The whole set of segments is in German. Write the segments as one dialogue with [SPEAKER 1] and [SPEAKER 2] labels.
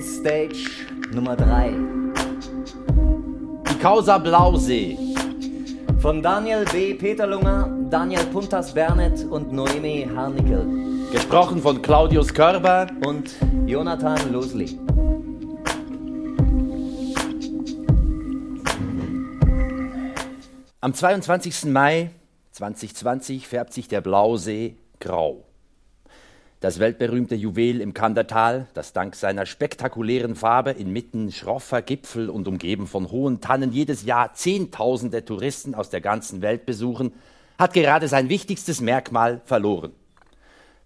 [SPEAKER 1] stage Nummer 3.
[SPEAKER 2] Die Causa Blausee.
[SPEAKER 1] Von Daniel B. Peterlunger, Daniel Puntas Bernet und Noemi Harnickel.
[SPEAKER 2] Gesprochen von Claudius Körber
[SPEAKER 1] und Jonathan Losli.
[SPEAKER 2] Am 22. Mai 2020 färbt sich der Blausee grau. Das weltberühmte Juwel im Kandertal, das dank seiner spektakulären Farbe inmitten schroffer Gipfel und umgeben von hohen Tannen jedes Jahr Zehntausende Touristen aus der ganzen Welt besuchen, hat gerade sein wichtigstes Merkmal verloren.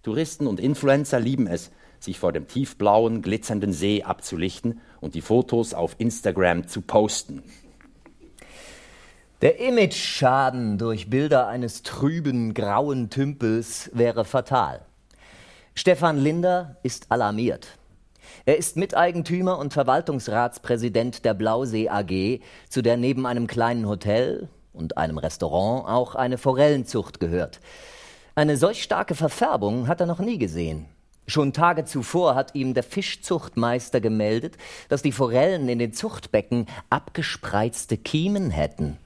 [SPEAKER 2] Touristen und Influencer lieben es, sich vor dem tiefblauen, glitzernden See abzulichten und die Fotos auf Instagram zu posten.
[SPEAKER 1] Der Image-Schaden durch Bilder eines trüben, grauen Tümpels wäre fatal. Stefan Linder ist alarmiert. Er ist Miteigentümer und Verwaltungsratspräsident der Blausee AG, zu der neben einem kleinen Hotel und einem Restaurant auch eine Forellenzucht gehört. Eine solch starke Verfärbung hat er noch nie gesehen. Schon Tage zuvor hat ihm der Fischzuchtmeister gemeldet, dass die Forellen in den Zuchtbecken abgespreizte Kiemen hätten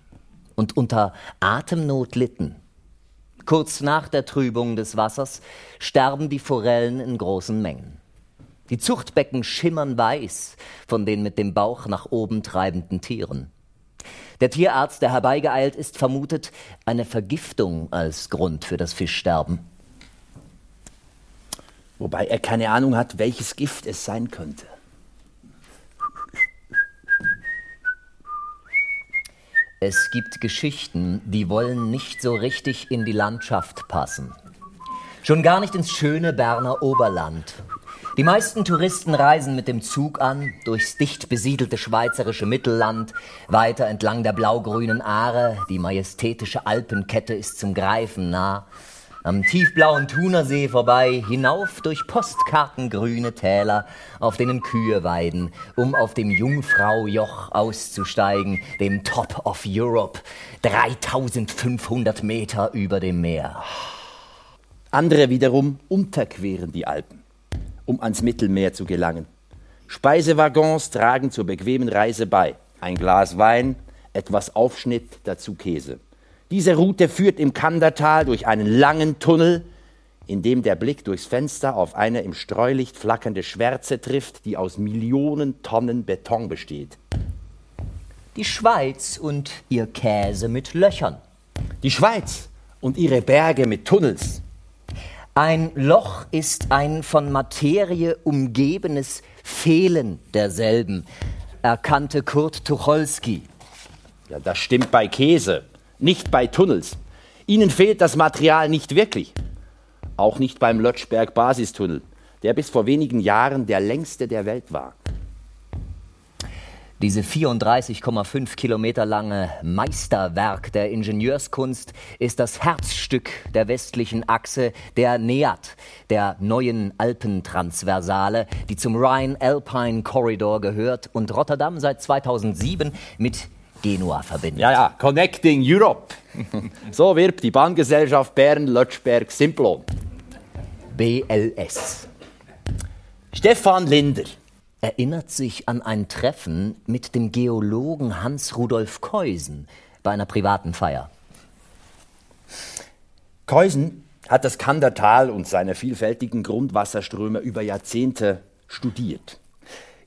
[SPEAKER 1] und unter Atemnot litten. Kurz nach der Trübung des Wassers sterben die Forellen in großen Mengen. Die Zuchtbecken schimmern weiß von den mit dem Bauch nach oben treibenden Tieren. Der Tierarzt, der herbeigeeilt ist, vermutet eine Vergiftung als Grund für das Fischsterben.
[SPEAKER 2] Wobei er keine Ahnung hat, welches Gift es sein könnte.
[SPEAKER 1] Es gibt Geschichten, die wollen nicht so richtig in die Landschaft passen. Schon gar nicht ins schöne Berner Oberland. Die meisten Touristen reisen mit dem Zug an, durchs dicht besiedelte schweizerische Mittelland, weiter entlang der blaugrünen Aare, die majestätische Alpenkette ist zum Greifen nah, am tiefblauen Thunersee vorbei, hinauf durch postkartengrüne Täler, auf denen Kühe weiden, um auf dem Jungfraujoch auszusteigen, dem Top of Europe, 3500 Meter über dem Meer.
[SPEAKER 2] Andere wiederum unterqueren die Alpen, um ans Mittelmeer zu gelangen. Speisewaggons tragen zur bequemen Reise bei. Ein Glas Wein, etwas Aufschnitt, dazu Käse. Diese Route führt im Kandertal durch einen langen Tunnel, in dem der Blick durchs Fenster auf eine im Streulicht flackernde Schwärze trifft, die aus Millionen Tonnen Beton besteht.
[SPEAKER 1] Die Schweiz und ihr Käse mit Löchern.
[SPEAKER 2] Die Schweiz und ihre Berge mit Tunnels.
[SPEAKER 1] Ein Loch ist ein von Materie umgebenes Fehlen derselben, erkannte Kurt Tucholsky.
[SPEAKER 2] Ja, das stimmt bei Käse nicht bei Tunnels. Ihnen fehlt das Material nicht wirklich. Auch nicht beim Lötschberg-Basistunnel, der bis vor wenigen Jahren der längste der Welt war.
[SPEAKER 1] Diese 34,5 Kilometer lange Meisterwerk der Ingenieurskunst ist das Herzstück der westlichen Achse der NEAT, der neuen Alpentransversale, die zum Rhine-Alpine Corridor gehört und Rotterdam seit 2007 mit Genua verbindet.
[SPEAKER 2] Ja, ja, Connecting Europe. so wirbt die Bahngesellschaft Bern-Lötschberg-Simplon.
[SPEAKER 1] BLS.
[SPEAKER 2] Stefan Linder
[SPEAKER 1] erinnert sich an ein Treffen mit dem Geologen Hans-Rudolf Keusen bei einer privaten Feier.
[SPEAKER 2] Keusen hat das Kandertal und seine vielfältigen Grundwasserströme über Jahrzehnte studiert.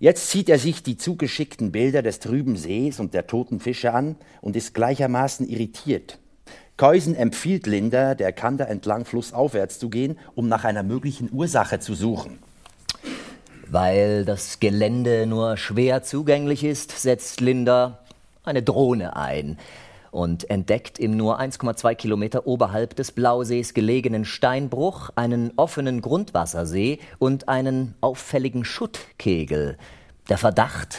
[SPEAKER 2] Jetzt zieht er sich die zugeschickten Bilder des trüben Sees und der toten Fische an und ist gleichermaßen irritiert. Keusen empfiehlt Linda, der Kander entlang flussaufwärts zu gehen, um nach einer möglichen Ursache zu suchen.
[SPEAKER 1] Weil das Gelände nur schwer zugänglich ist, setzt Linda eine Drohne ein und entdeckt im nur 1,2 Kilometer oberhalb des Blausees gelegenen Steinbruch einen offenen Grundwassersee und einen auffälligen Schuttkegel. Der Verdacht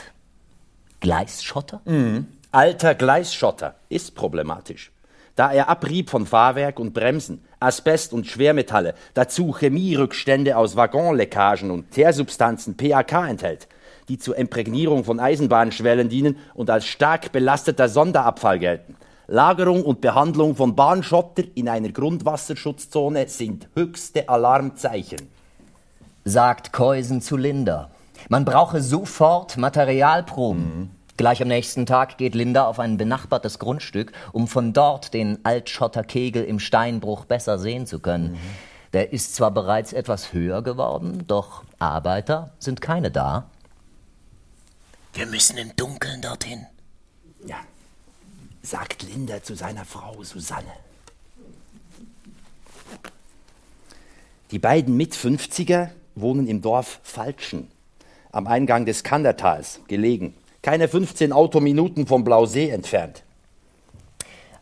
[SPEAKER 1] Gleisschotter?
[SPEAKER 2] Mhm. Alter Gleisschotter ist problematisch. Da er Abrieb von Fahrwerk und Bremsen, Asbest und Schwermetalle, dazu Chemierückstände aus Waggonleckagen und Teersubstanzen PAK enthält, die zur Imprägnierung von Eisenbahnschwellen dienen und als stark belasteter Sonderabfall gelten Lagerung und Behandlung von Bahnschotter in einer Grundwasserschutzzone sind höchste Alarmzeichen.
[SPEAKER 1] Sagt Keusen zu Linda. Man brauche sofort Materialproben. Mhm. Gleich am nächsten Tag geht Linda auf ein benachbartes Grundstück, um von dort den Altschotterkegel im Steinbruch besser sehen zu können. Mhm. Der ist zwar bereits etwas höher geworden, doch Arbeiter sind keine da.
[SPEAKER 3] Wir müssen im Dunkeln dorthin.
[SPEAKER 2] Ja, sagt Linda zu seiner Frau Susanne. Die beiden Mit-50er wohnen im Dorf Falschen, am Eingang des Kandertals gelegen, keine 15 Autominuten vom Blausee entfernt.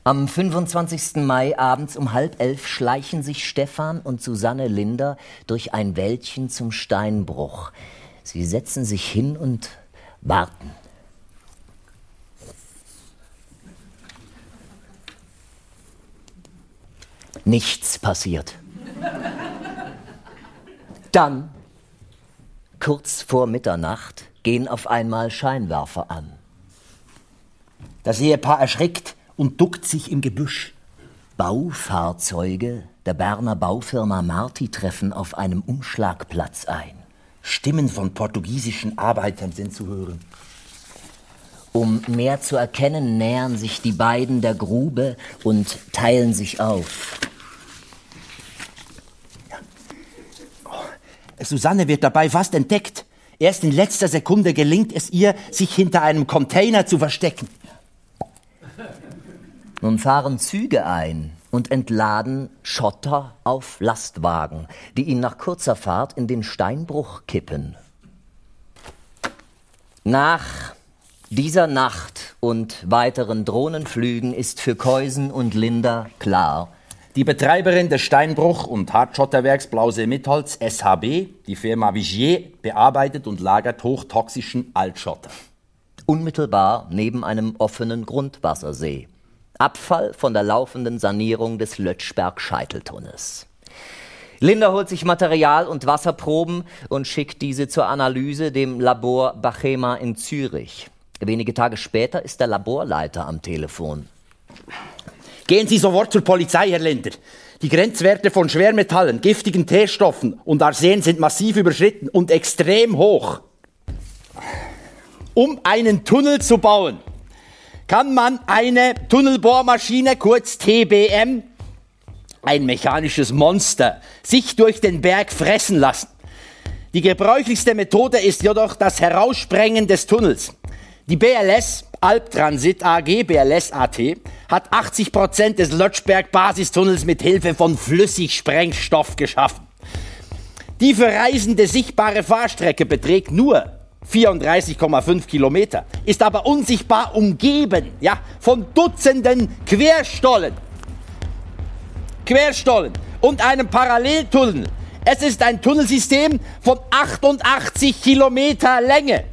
[SPEAKER 1] Am 25. Mai abends um halb elf schleichen sich Stefan und Susanne Linder durch ein Wäldchen zum Steinbruch. Sie setzen sich hin und warten. Nichts passiert. Dann, kurz vor Mitternacht, gehen auf einmal Scheinwerfer an.
[SPEAKER 3] Das Ehepaar erschrickt und duckt sich im Gebüsch.
[SPEAKER 1] Baufahrzeuge der Berner Baufirma Marti treffen auf einem Umschlagplatz ein.
[SPEAKER 2] Stimmen von portugiesischen Arbeitern sind zu hören.
[SPEAKER 1] Um mehr zu erkennen, nähern sich die beiden der Grube und teilen sich auf.
[SPEAKER 2] Susanne wird dabei fast entdeckt. Erst in letzter Sekunde gelingt es ihr, sich hinter einem Container zu verstecken.
[SPEAKER 1] Nun fahren Züge ein und entladen Schotter auf Lastwagen, die ihn nach kurzer Fahrt in den Steinbruch kippen. Nach dieser Nacht und weiteren Drohnenflügen ist für Keusen und Linda klar,
[SPEAKER 2] die Betreiberin des Steinbruch- und Hartschotterwerks Blausee-Mitholz SHB, die Firma Vigier, bearbeitet und lagert hochtoxischen Altschotter.
[SPEAKER 1] Unmittelbar neben einem offenen Grundwassersee. Abfall von der laufenden Sanierung des Lötschberg-Scheiteltunnels. Linda holt sich Material und Wasserproben und schickt diese zur Analyse dem Labor Bachema in Zürich. Wenige Tage später ist der Laborleiter am Telefon.
[SPEAKER 2] Gehen Sie sofort zur Polizei, Herr Linder. Die Grenzwerte von Schwermetallen, giftigen Teerstoffen und Arsen sind massiv überschritten und extrem hoch. Um einen Tunnel zu bauen, kann man eine Tunnelbohrmaschine, kurz TBM, ein mechanisches Monster, sich durch den Berg fressen lassen. Die gebräuchlichste Methode ist jedoch das Heraussprengen des Tunnels. Die BLS, Alptransit AG, BLS AT, hat 80 Prozent des Lötschberg-Basistunnels mit Hilfe von Flüssigsprengstoff geschaffen. Die für Reisende sichtbare Fahrstrecke beträgt nur 34,5 Kilometer, ist aber unsichtbar umgeben, ja, von Dutzenden Querstollen. Querstollen und einem Paralleltunnel. Es ist ein Tunnelsystem von 88 Kilometer Länge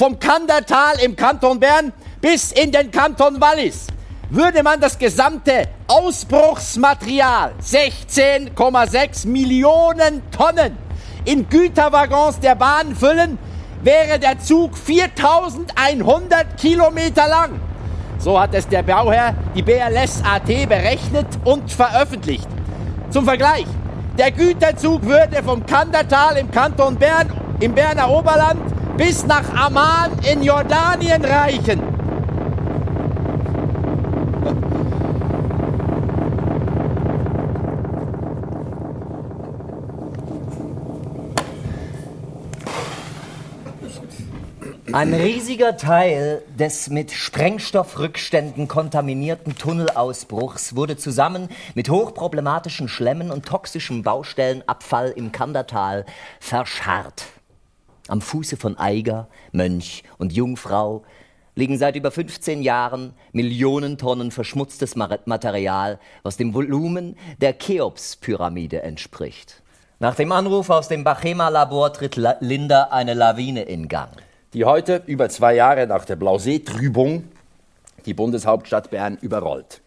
[SPEAKER 2] vom Kandertal im Kanton Bern bis in den Kanton Wallis würde man das gesamte Ausbruchsmaterial, 16,6 Millionen Tonnen, in Güterwaggons der Bahn füllen, wäre der Zug 4100 Kilometer lang. So hat es der Bauherr, die BLS AT, berechnet und veröffentlicht. Zum Vergleich, der Güterzug würde vom Kandertal im Kanton Bern, im Berner Oberland, bis nach Amman in Jordanien reichen.
[SPEAKER 1] Ein riesiger Teil des mit Sprengstoffrückständen kontaminierten Tunnelausbruchs wurde zusammen mit hochproblematischen Schlemmen und toxischem Baustellenabfall im Kandertal verscharrt. Am Fuße von Eiger, Mönch und Jungfrau liegen seit über 15 Jahren Millionen Tonnen verschmutztes Material, was dem Volumen der Cheops-Pyramide entspricht. Nach dem Anruf aus dem Bachema-Labor tritt Linda eine Lawine in Gang.
[SPEAKER 2] Die heute, über zwei Jahre nach der Blausee-Trübung, die Bundeshauptstadt Bern überrollt.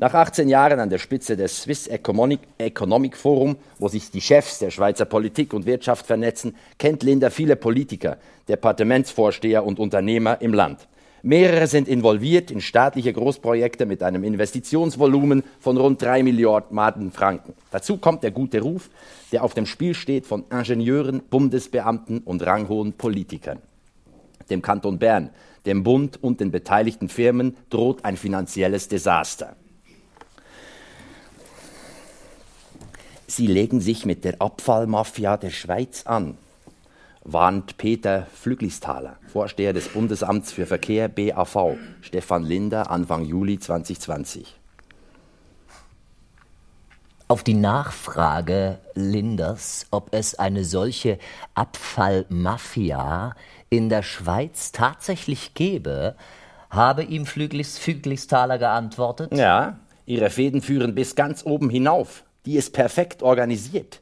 [SPEAKER 2] Nach 18 Jahren an der Spitze des Swiss Economic, Forum, wo sich die Chefs der Schweizer Politik und Wirtschaft vernetzen, kennt Linda viele Politiker, Departementsvorsteher und Unternehmer im Land. Mehrere sind involviert in staatliche Großprojekte mit einem Investitionsvolumen von rund drei Milliarden Franken. Dazu kommt der gute Ruf, der auf dem Spiel steht von Ingenieuren, Bundesbeamten und ranghohen Politikern. Dem Kanton Bern, dem Bund und den beteiligten Firmen droht ein finanzielles Desaster. Sie legen sich mit der Abfallmafia der Schweiz an, warnt Peter Flüglisthaler, Vorsteher des Bundesamts für Verkehr BAV, Stefan Linder, Anfang Juli 2020.
[SPEAKER 1] Auf die Nachfrage Linders, ob es eine solche Abfallmafia in der Schweiz tatsächlich gäbe, habe ihm Flüglis, Flüglisthaler geantwortet.
[SPEAKER 2] Ja, ihre Fäden führen bis ganz oben hinauf die ist perfekt organisiert.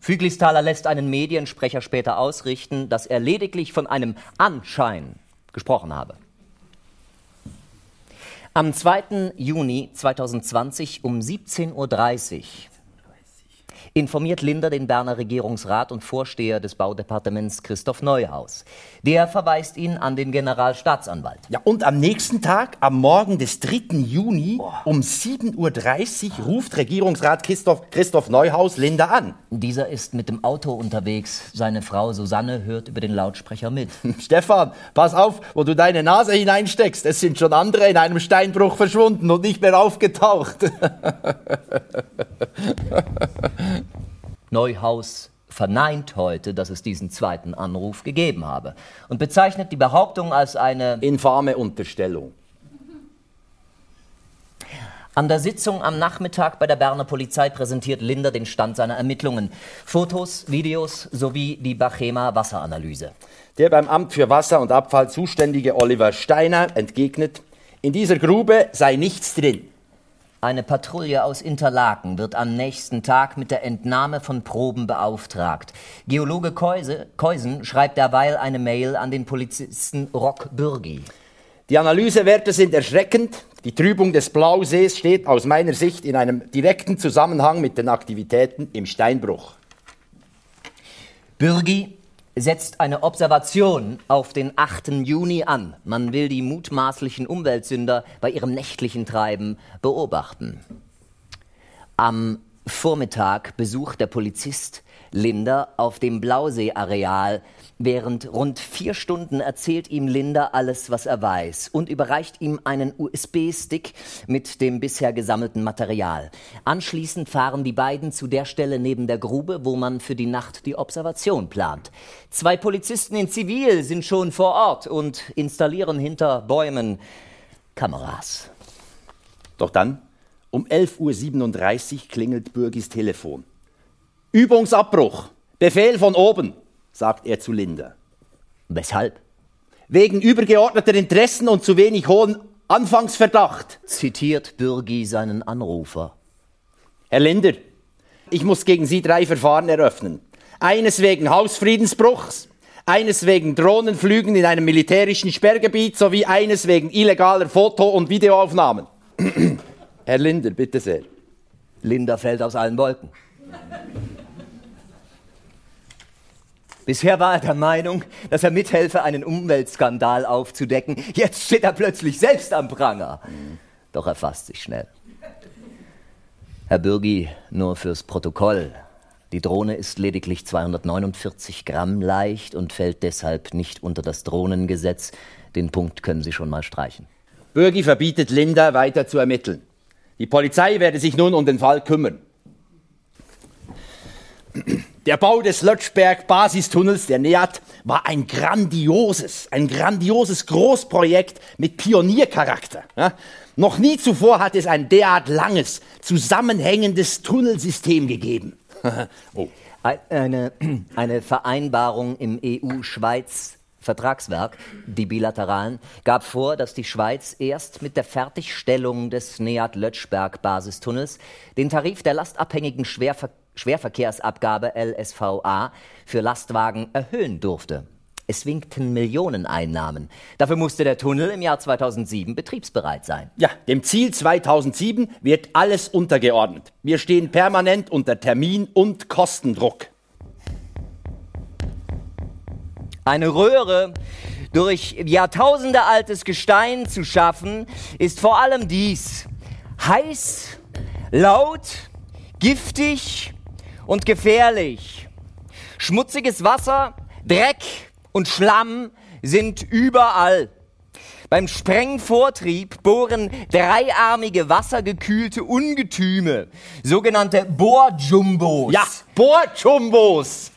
[SPEAKER 1] Füglisthaler lässt einen Mediensprecher später ausrichten, dass er lediglich von einem Anschein gesprochen habe. Am 2. Juni 2020 um 17.30 Uhr informiert Linder den Berner Regierungsrat und Vorsteher des Baudepartements Christoph Neuhaus. Der verweist ihn an den Generalstaatsanwalt.
[SPEAKER 2] Ja, und am nächsten Tag, am Morgen des 3. Juni oh. um 7.30 Uhr ruft Regierungsrat Christoph, Christoph Neuhaus Linder an.
[SPEAKER 1] Dieser ist mit dem Auto unterwegs. Seine Frau Susanne hört über den Lautsprecher mit.
[SPEAKER 2] Stefan, pass auf, wo du deine Nase hineinsteckst. Es sind schon andere in einem Steinbruch verschwunden und nicht mehr aufgetaucht.
[SPEAKER 1] Neuhaus verneint heute, dass es diesen zweiten Anruf gegeben habe und bezeichnet die Behauptung als eine
[SPEAKER 2] infame Unterstellung.
[SPEAKER 1] An der Sitzung am Nachmittag bei der Berner Polizei präsentiert Linder den Stand seiner Ermittlungen. Fotos, Videos sowie die Bachema Wasseranalyse.
[SPEAKER 2] Der beim Amt für Wasser und Abfall zuständige Oliver Steiner entgegnet, in dieser Grube sei nichts drin.
[SPEAKER 1] Eine Patrouille aus Interlaken wird am nächsten Tag mit der Entnahme von Proben beauftragt. Geologe Keuse, Keusen schreibt derweil eine Mail an den Polizisten Rock Bürgi.
[SPEAKER 2] Die Analysewerte sind erschreckend. Die Trübung des Blausees steht aus meiner Sicht in einem direkten Zusammenhang mit den Aktivitäten im Steinbruch.
[SPEAKER 1] Bürgi setzt eine Observation auf den 8. Juni an. Man will die mutmaßlichen Umweltsünder bei ihrem nächtlichen Treiben beobachten. Am Vormittag besucht der Polizist Linda auf dem Blausee-Areal. Während rund vier Stunden erzählt ihm Linda alles, was er weiß und überreicht ihm einen USB-Stick mit dem bisher gesammelten Material. Anschließend fahren die beiden zu der Stelle neben der Grube, wo man für die Nacht die Observation plant. Zwei Polizisten in Zivil sind schon vor Ort und installieren hinter Bäumen Kameras.
[SPEAKER 2] Doch dann, um 11.37 Uhr klingelt Bürgis Telefon. Übungsabbruch. Befehl von oben, sagt er zu Linda.
[SPEAKER 1] Weshalb?
[SPEAKER 2] Wegen übergeordneter Interessen und zu wenig hohen Anfangsverdacht,
[SPEAKER 1] zitiert Bürgi seinen Anrufer.
[SPEAKER 2] Herr Linder, ich muss gegen Sie drei Verfahren eröffnen. Eines wegen Hausfriedensbruchs, eines wegen Drohnenflügen in einem militärischen Sperrgebiet sowie eines wegen illegaler Foto- und Videoaufnahmen. Herr Linder, bitte sehr.
[SPEAKER 1] Linder fällt aus allen Wolken. Bisher war er der Meinung, dass er mithelfe, einen Umweltskandal aufzudecken. Jetzt steht er plötzlich selbst am Pranger. Doch er fasst sich schnell. Herr Bürgi, nur fürs Protokoll. Die Drohne ist lediglich 249 Gramm leicht und fällt deshalb nicht unter das Drohnengesetz. Den Punkt können Sie schon mal streichen.
[SPEAKER 2] Bürgi verbietet Linda weiter zu ermitteln. Die Polizei werde sich nun um den Fall kümmern. Der Bau des Lötschberg-Basistunnels, der NEAT, war ein grandioses, ein grandioses Großprojekt mit Pioniercharakter. Ja? Noch nie zuvor hat es ein derart langes, zusammenhängendes Tunnelsystem gegeben.
[SPEAKER 1] oh. eine, eine Vereinbarung im EU-Schweiz Vertragswerk, die bilateralen, gab vor, dass die Schweiz erst mit der Fertigstellung des Neat-Lötschberg-Basistunnels den Tarif der lastabhängigen Schwerverkehr Schwerverkehrsabgabe LSVA für Lastwagen erhöhen durfte. Es winkten Millioneneinnahmen. Dafür musste der Tunnel im Jahr 2007 betriebsbereit sein.
[SPEAKER 2] Ja, dem Ziel 2007 wird alles untergeordnet. Wir stehen permanent unter Termin- und Kostendruck.
[SPEAKER 1] Eine Röhre durch Jahrtausende altes Gestein zu schaffen, ist vor allem dies. Heiß, laut, giftig und gefährlich. Schmutziges Wasser, Dreck und Schlamm sind überall. Beim Sprengvortrieb bohren dreiarmige wassergekühlte Ungetüme, sogenannte Bohrjumbos.
[SPEAKER 2] Ja, Bohrjumbos!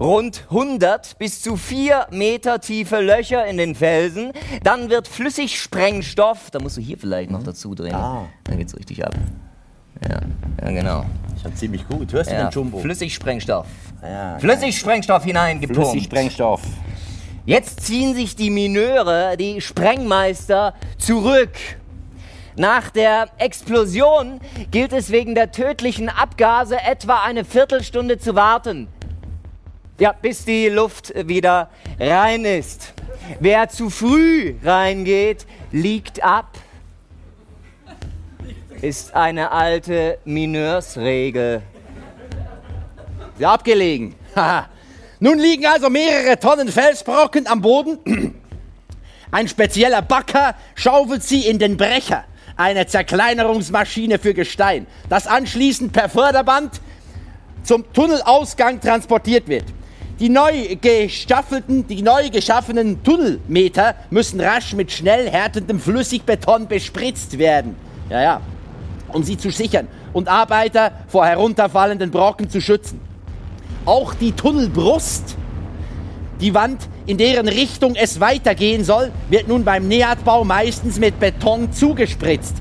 [SPEAKER 1] Rund 100 bis zu 4 Meter tiefe Löcher in den Felsen. Dann wird Flüssigsprengstoff, da musst du hier vielleicht noch dazu drehen.
[SPEAKER 2] Ah.
[SPEAKER 1] Dann geht's richtig ab. Ja, ja genau.
[SPEAKER 2] Schon ziemlich gut. Hörst du
[SPEAKER 1] Ja,
[SPEAKER 2] den Jumbo?
[SPEAKER 1] Flüssigsprengstoff.
[SPEAKER 2] Ja,
[SPEAKER 1] Flüssigsprengstoff hineingepumpt.
[SPEAKER 2] Flüssigsprengstoff.
[SPEAKER 1] Jetzt ziehen sich die Mineure, die Sprengmeister, zurück. Nach der Explosion gilt es wegen der tödlichen Abgase etwa eine Viertelstunde zu warten. Ja, bis die Luft wieder rein ist. Wer zu früh reingeht, liegt ab. Ist eine alte Mineursregel.
[SPEAKER 2] Ja, abgelegen. Nun liegen also mehrere Tonnen Felsbrocken am Boden. Ein spezieller Bagger schaufelt sie in den Brecher, eine Zerkleinerungsmaschine für Gestein, das anschließend per Förderband zum Tunnelausgang transportiert wird. Die neu gestaffelten, die neu geschaffenen Tunnelmeter müssen rasch mit schnell härtendem Flüssigbeton bespritzt werden. Ja, ja, um sie zu sichern und Arbeiter vor herunterfallenden Brocken zu schützen. Auch die Tunnelbrust, die Wand, in deren Richtung es weitergehen soll, wird nun beim Nähatbau meistens mit Beton zugespritzt.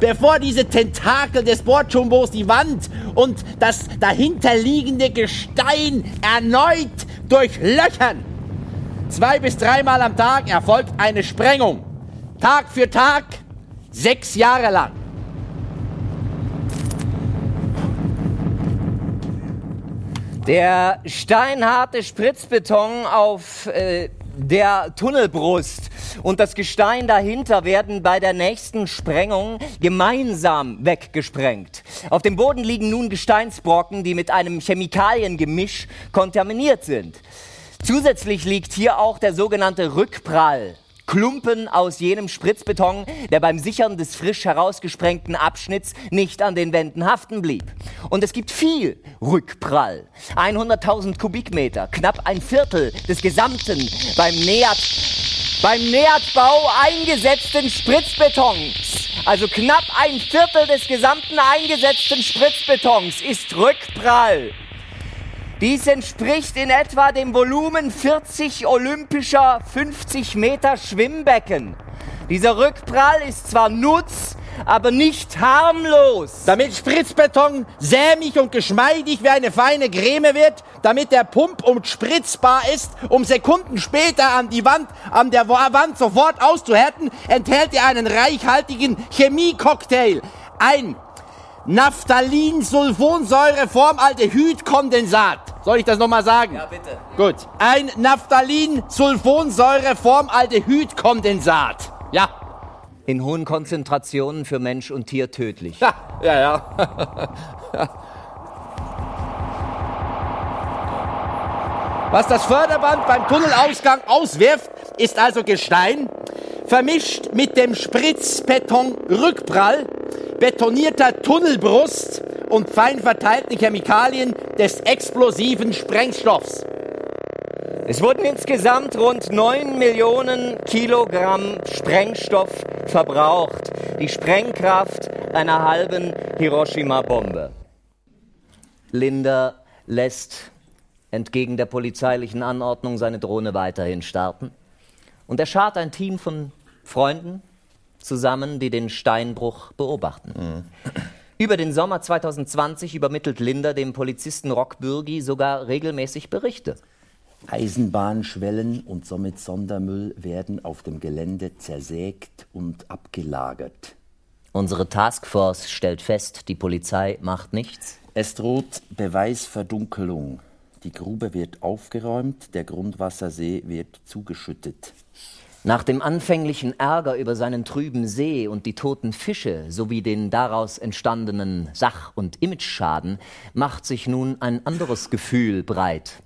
[SPEAKER 2] Bevor diese Tentakel des Bordjumbos die Wand und das dahinterliegende Gestein erneut durchlöchern. Zwei bis dreimal am Tag erfolgt eine Sprengung. Tag für Tag, sechs Jahre lang.
[SPEAKER 1] Der steinharte Spritzbeton auf äh, der Tunnelbrust und das Gestein dahinter werden bei der nächsten Sprengung gemeinsam weggesprengt. Auf dem Boden liegen nun Gesteinsbrocken, die mit einem Chemikaliengemisch kontaminiert sind. Zusätzlich liegt hier auch der sogenannte Rückprall. Klumpen aus jenem Spritzbeton, der beim Sichern des frisch herausgesprengten Abschnitts nicht an den Wänden haften blieb. Und es gibt viel Rückprall. 100.000 Kubikmeter, knapp ein Viertel des gesamten beim Nähert, beim Nährtbau eingesetzten Spritzbetons. Also knapp ein Viertel des gesamten eingesetzten Spritzbetons ist Rückprall. Dies entspricht in etwa dem Volumen 40 olympischer 50 Meter Schwimmbecken. Dieser Rückprall ist zwar nutz, aber nicht harmlos.
[SPEAKER 2] Damit Spritzbeton sämig und geschmeidig wie eine feine Creme wird, damit der Pump und spritzbar ist, um Sekunden später an die Wand, an der Wa- Wand sofort auszuhärten, enthält er einen reichhaltigen Chemiecocktail. Ein Naphthalin-Sulfonsäure-Formaldehyd-Kondensat. Soll ich das nochmal sagen?
[SPEAKER 1] Ja, bitte.
[SPEAKER 2] Gut. Ein Naphthalin-Sulfonsäure-Formaldehyd-Kondensat. Ja.
[SPEAKER 1] In hohen Konzentrationen für Mensch und Tier tödlich.
[SPEAKER 2] Ja, ja, ja. Was das Förderband beim Tunnelausgang auswirft, ist also Gestein, vermischt mit dem Spritzbeton-Rückprall, betonierter Tunnelbrust und fein verteilten Chemikalien des explosiven Sprengstoffs.
[SPEAKER 1] Es wurden insgesamt rund 9 Millionen Kilogramm Sprengstoff verbraucht. Die Sprengkraft einer halben Hiroshima-Bombe. Linda lässt entgegen der polizeilichen Anordnung seine Drohne weiterhin starten. Und er schart ein Team von Freunden zusammen, die den Steinbruch beobachten. Über den Sommer 2020 übermittelt Linda dem Polizisten Rock Bürgi sogar regelmäßig Berichte.
[SPEAKER 3] Eisenbahnschwellen und somit Sondermüll werden auf dem Gelände zersägt und abgelagert.
[SPEAKER 1] Unsere Taskforce stellt fest, die Polizei macht nichts.
[SPEAKER 3] Es droht Beweisverdunkelung. Die Grube wird aufgeräumt, der Grundwassersee wird zugeschüttet.
[SPEAKER 1] Nach dem anfänglichen Ärger über seinen trüben See und die toten Fische sowie den daraus entstandenen Sach- und Imageschaden macht sich nun ein anderes Gefühl breit.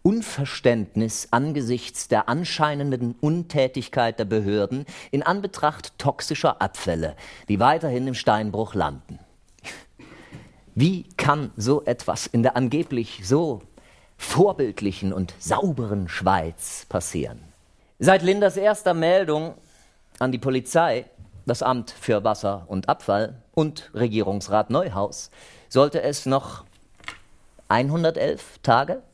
[SPEAKER 1] Unverständnis angesichts der anscheinenden Untätigkeit der Behörden in Anbetracht toxischer Abfälle, die weiterhin im Steinbruch landen. Wie kann so etwas in der angeblich so vorbildlichen und sauberen Schweiz passieren? Seit Linders erster Meldung an die Polizei, das Amt für Wasser und Abfall und Regierungsrat Neuhaus sollte es noch 111 Tage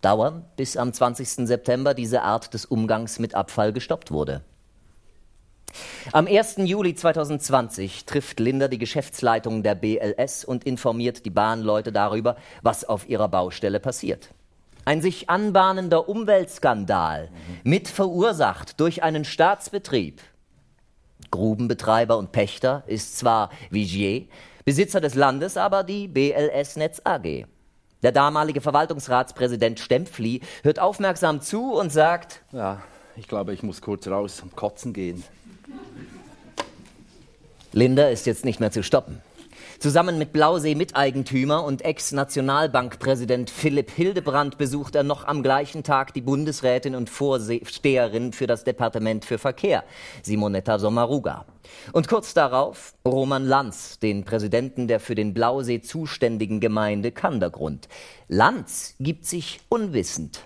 [SPEAKER 1] dauern, bis am 20. September diese Art des Umgangs mit Abfall gestoppt wurde. Am 1. Juli 2020 trifft Linda die Geschäftsleitung der BLS und informiert die Bahnleute darüber, was auf ihrer Baustelle passiert. Ein sich anbahnender Umweltskandal, mit verursacht durch einen Staatsbetrieb. Grubenbetreiber und Pächter ist zwar Vigier, Besitzer des Landes aber die BLS Netz AG. Der damalige Verwaltungsratspräsident Stempfli hört aufmerksam zu und sagt:
[SPEAKER 2] Ja, ich glaube, ich muss kurz raus und kotzen gehen.
[SPEAKER 1] Linda ist jetzt nicht mehr zu stoppen. Zusammen mit Blausee-Miteigentümer und Ex-Nationalbankpräsident Philipp Hildebrand besucht er noch am gleichen Tag die Bundesrätin und Vorsteherin für das Departement für Verkehr, Simonetta Sommaruga. Und kurz darauf Roman Lanz, den Präsidenten der für den Blausee zuständigen Gemeinde Kandergrund. Lanz gibt sich unwissend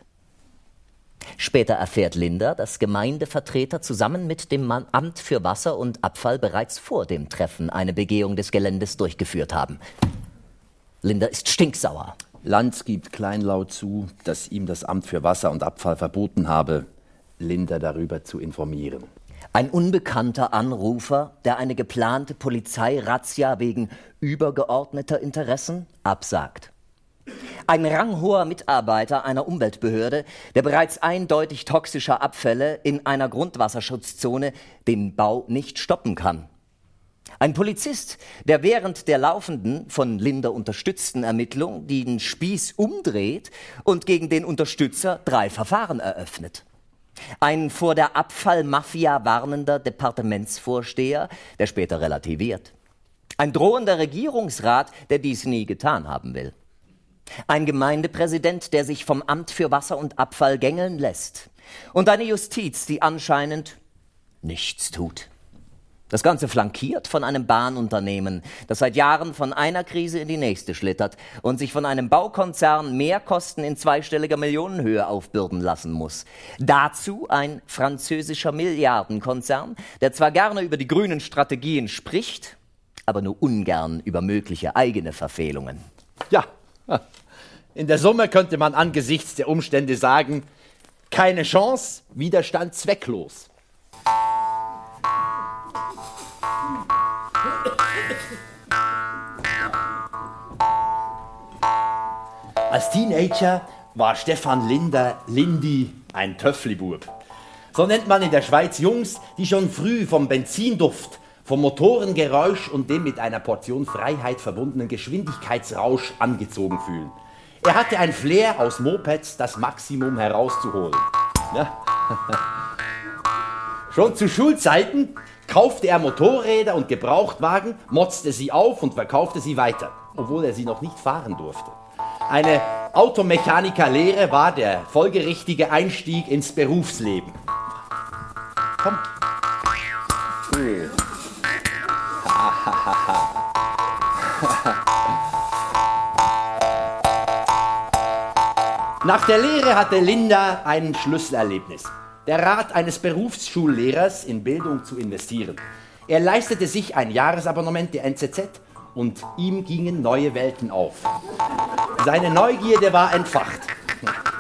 [SPEAKER 1] Später erfährt Linda, dass Gemeindevertreter zusammen mit dem Amt für Wasser und Abfall bereits vor dem Treffen eine Begehung des Geländes durchgeführt haben. Linda ist stinksauer.
[SPEAKER 3] Lanz gibt kleinlaut zu, dass ihm das Amt für Wasser und Abfall verboten habe, Linda darüber zu informieren.
[SPEAKER 1] Ein unbekannter Anrufer, der eine geplante Polizeirazzia wegen übergeordneter Interessen absagt. Ein ranghoher Mitarbeiter einer Umweltbehörde, der bereits eindeutig toxischer Abfälle in einer Grundwasserschutzzone den Bau nicht stoppen kann. Ein Polizist, der während der laufenden, von Linder unterstützten Ermittlung den Spieß umdreht und gegen den Unterstützer drei Verfahren eröffnet. Ein vor der Abfallmafia warnender Departementsvorsteher, der später relativiert. Ein drohender Regierungsrat, der dies nie getan haben will. Ein Gemeindepräsident, der sich vom Amt für Wasser und Abfall gängeln lässt. Und eine Justiz, die anscheinend nichts tut. Das Ganze flankiert von einem Bahnunternehmen, das seit Jahren von einer Krise in die nächste schlittert und sich von einem Baukonzern Mehrkosten in zweistelliger Millionenhöhe aufbürden lassen muss. Dazu ein französischer Milliardenkonzern, der zwar gerne über die grünen Strategien spricht, aber nur ungern über mögliche eigene Verfehlungen.
[SPEAKER 2] Ja, in der Summe könnte man angesichts der Umstände sagen, keine Chance, Widerstand zwecklos. Als Teenager war Stefan Linder Lindy ein Töfflibub. So nennt man in der Schweiz Jungs, die schon früh vom Benzinduft vom Motorengeräusch und dem mit einer Portion Freiheit verbundenen Geschwindigkeitsrausch angezogen fühlen. Er hatte ein Flair aus Mopeds, das Maximum herauszuholen. Ja. Schon zu Schulzeiten kaufte er Motorräder und Gebrauchtwagen, motzte sie auf und verkaufte sie weiter, obwohl er sie noch nicht fahren durfte. Eine Automechanikerlehre war der folgerichtige Einstieg ins Berufsleben. Komm. Nach der Lehre hatte Linda ein Schlüsselerlebnis. Der Rat eines Berufsschullehrers in Bildung zu investieren. Er leistete sich ein Jahresabonnement der NZZ und ihm gingen neue Welten auf. Seine Neugierde war entfacht.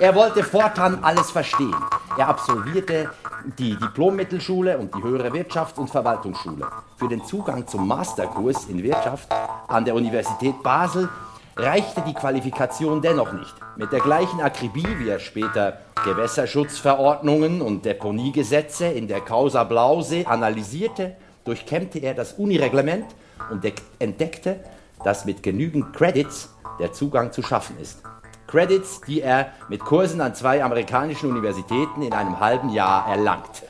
[SPEAKER 2] Er wollte fortan alles verstehen. Er absolvierte die Diplommittelschule und die höhere Wirtschafts- und Verwaltungsschule. Für den Zugang zum Masterkurs in Wirtschaft an der Universität Basel reichte die Qualifikation dennoch nicht. Mit der gleichen Akribie, wie er später Gewässerschutzverordnungen und Deponiegesetze in der Causa Blausee analysierte, durchkämmte er das Unireglement und entdeckte, dass mit genügend Credits der Zugang zu schaffen ist. Credits, die er mit Kursen an zwei amerikanischen Universitäten in einem halben Jahr erlangt.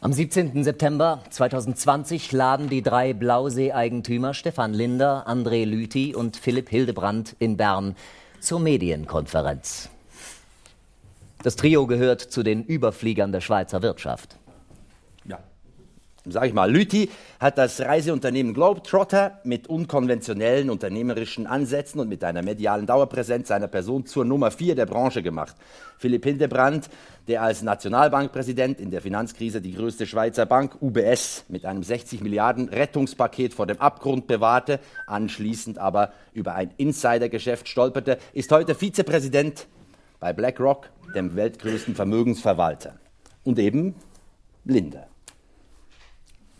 [SPEAKER 1] Am 17. September 2020 laden die drei Blausee-Eigentümer Stefan Linder, André Lüthi und Philipp Hildebrand in Bern zur Medienkonferenz. Das Trio gehört zu den Überfliegern der Schweizer Wirtschaft.
[SPEAKER 2] Ja. Sag ich mal, Lüthi hat das Reiseunternehmen Globetrotter mit unkonventionellen unternehmerischen Ansätzen und mit einer medialen Dauerpräsenz seiner Person zur Nummer vier der Branche gemacht. Philipp Hildebrand, der als Nationalbankpräsident in der Finanzkrise die größte Schweizer Bank UBS mit einem 60 Milliarden Rettungspaket vor dem Abgrund bewahrte, anschließend aber über ein Insidergeschäft stolperte, ist heute Vizepräsident bei BlackRock, dem weltgrößten Vermögensverwalter. Und eben Linder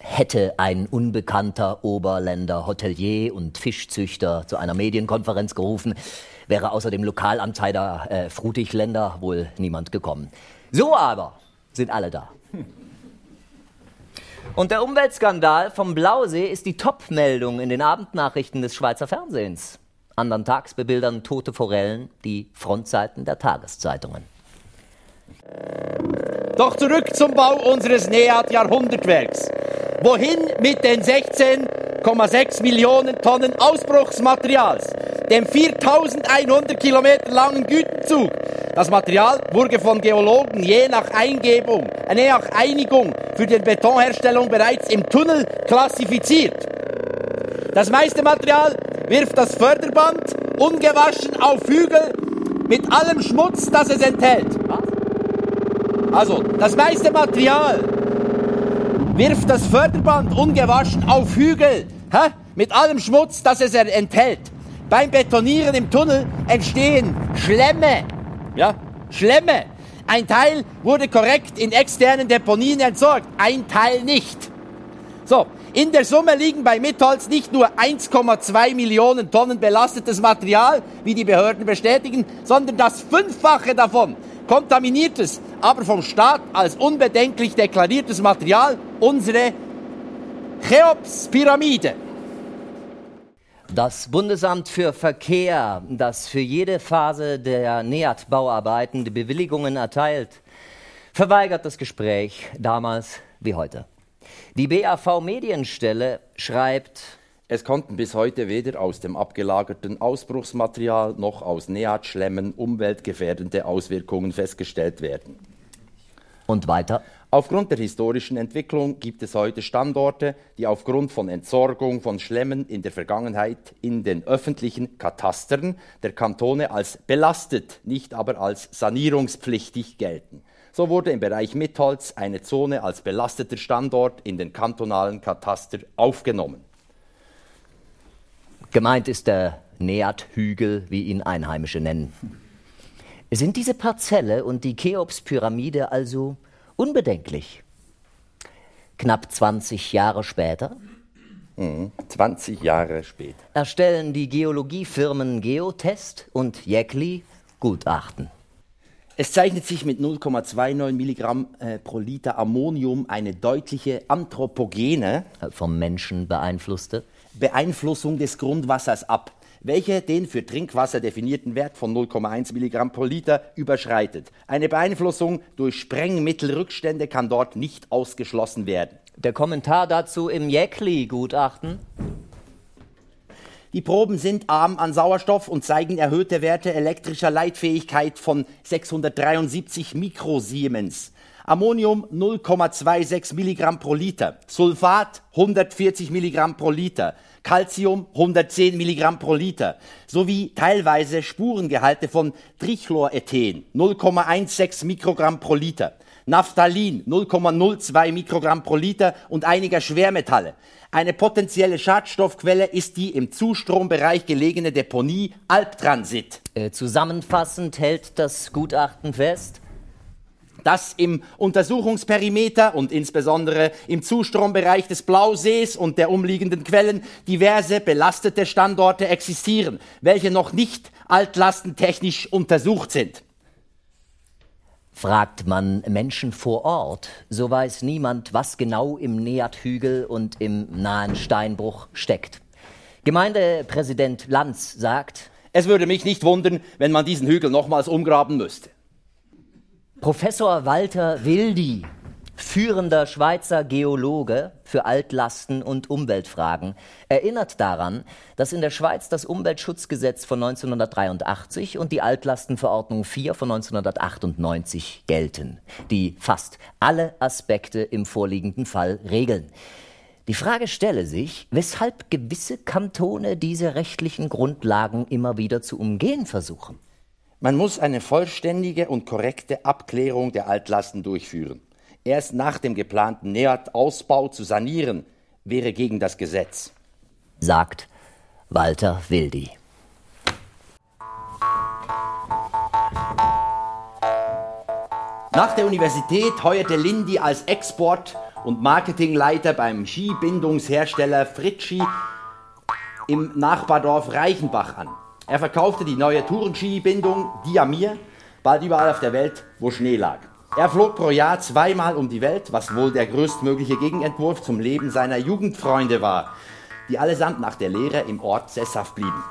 [SPEAKER 1] hätte ein unbekannter Oberländer Hotelier und Fischzüchter zu einer Medienkonferenz gerufen, wäre außer dem Lokalamtsheider äh, Frutigländer wohl niemand gekommen. So aber sind alle da. Und der Umweltskandal vom Blausee ist die Topmeldung in den Abendnachrichten des Schweizer Fernsehens. Andern Tags bebildern tote Forellen die Frontseiten der Tageszeitungen.
[SPEAKER 4] Doch zurück zum Bau unseres NEAT-Jahrhundertwerks. Wohin mit den 16,6 Millionen Tonnen Ausbruchsmaterials, dem 4100 Kilometer langen Gütenzug? Das Material wurde von Geologen je nach Eingebung, äh, je nach Einigung für die Betonherstellung bereits im Tunnel klassifiziert. Das meiste Material wirft das Förderband ungewaschen auf Hügel mit allem Schmutz, das es enthält. Also, das meiste Material wirft das Förderband ungewaschen auf Hügel, hä? mit allem Schmutz, das es enthält. Beim Betonieren im Tunnel entstehen Schlemme. Ja, Schlemme. Ein Teil wurde korrekt in externen Deponien entsorgt, ein Teil nicht. So, in der Summe liegen bei Mitholz nicht nur 1,2 Millionen Tonnen belastetes Material, wie die Behörden bestätigen, sondern das Fünffache davon kontaminiertes, aber vom Staat als unbedenklich deklariertes Material, unsere Cheops-Pyramide.
[SPEAKER 1] Das Bundesamt für Verkehr, das für jede Phase der NEAT-Bauarbeiten die Bewilligungen erteilt, verweigert das Gespräch damals wie heute. Die BAV Medienstelle schreibt,
[SPEAKER 2] es konnten bis heute weder aus dem abgelagerten Ausbruchsmaterial noch aus NEAT-Schlemmen umweltgefährdende Auswirkungen festgestellt werden.
[SPEAKER 1] Und weiter?
[SPEAKER 2] Aufgrund der historischen Entwicklung gibt es heute Standorte, die aufgrund von Entsorgung von Schlemmen in der Vergangenheit in den öffentlichen Katastern der Kantone als belastet, nicht aber als sanierungspflichtig gelten. So wurde im Bereich Mitholz eine Zone als belasteter Standort in den kantonalen Kataster aufgenommen.
[SPEAKER 1] Gemeint ist der Neat-Hügel, wie ihn Einheimische nennen. Sind diese Parzelle und die Cheops-Pyramide also unbedenklich? Knapp 20 Jahre später?
[SPEAKER 2] 20 mhm, Jahre später.
[SPEAKER 1] Erstellen die Geologiefirmen Geotest und Jäckli Gutachten.
[SPEAKER 2] Es zeichnet sich mit 0,29 Milligramm äh, pro Liter Ammonium eine deutliche anthropogene,
[SPEAKER 1] vom Menschen beeinflusste,
[SPEAKER 2] Beeinflussung des Grundwassers ab, welche den für Trinkwasser definierten Wert von 0,1 Milligramm pro Liter überschreitet. Eine Beeinflussung durch Sprengmittelrückstände kann dort nicht ausgeschlossen werden.
[SPEAKER 1] Der Kommentar dazu im Jäckli-Gutachten.
[SPEAKER 2] Die Proben sind arm an Sauerstoff und zeigen erhöhte Werte elektrischer Leitfähigkeit von 673 Mikrosiemens. Ammonium 0,26 Milligramm pro Liter, Sulfat 140 Milligramm pro Liter, Calcium 110 Milligramm pro Liter, sowie teilweise Spurengehalte von Trichlorethen 0,16 Mikrogramm pro Liter, Naphthalin 0,02 Mikrogramm pro Liter und einiger Schwermetalle. Eine potenzielle Schadstoffquelle ist die im Zustrombereich gelegene Deponie Albtransit.
[SPEAKER 1] Äh, zusammenfassend hält das Gutachten fest,
[SPEAKER 2] dass im Untersuchungsperimeter und insbesondere im Zustrombereich des Blausees und der umliegenden Quellen diverse belastete Standorte existieren, welche noch nicht altlastentechnisch untersucht sind.
[SPEAKER 1] Fragt man Menschen vor Ort, so weiß niemand, was genau im Neathügel und im nahen Steinbruch steckt. Gemeindepräsident Lanz sagt,
[SPEAKER 2] es würde mich nicht wundern, wenn man diesen Hügel nochmals umgraben müsste.
[SPEAKER 1] Professor Walter Wildi führender Schweizer Geologe für Altlasten und Umweltfragen, erinnert daran, dass in der Schweiz das Umweltschutzgesetz von 1983 und die Altlastenverordnung 4 von 1998 gelten, die fast alle Aspekte im vorliegenden Fall regeln. Die Frage stelle sich, weshalb gewisse Kantone diese rechtlichen Grundlagen immer wieder zu umgehen versuchen.
[SPEAKER 2] Man muss eine vollständige und korrekte Abklärung der Altlasten durchführen. Erst nach dem geplanten NEAT-Ausbau zu sanieren, wäre gegen das Gesetz.
[SPEAKER 1] Sagt Walter Wildi.
[SPEAKER 2] Nach der Universität heuerte Lindy als Export- und Marketingleiter beim Skibindungshersteller Fritschi im Nachbardorf Reichenbach an. Er verkaufte die neue Tourenski-Bindung Diamir bald überall auf der Welt, wo Schnee lag. Er flog pro Jahr zweimal um die Welt, was wohl der größtmögliche Gegenentwurf zum Leben seiner Jugendfreunde war, die allesamt nach der Lehre im Ort sesshaft blieben.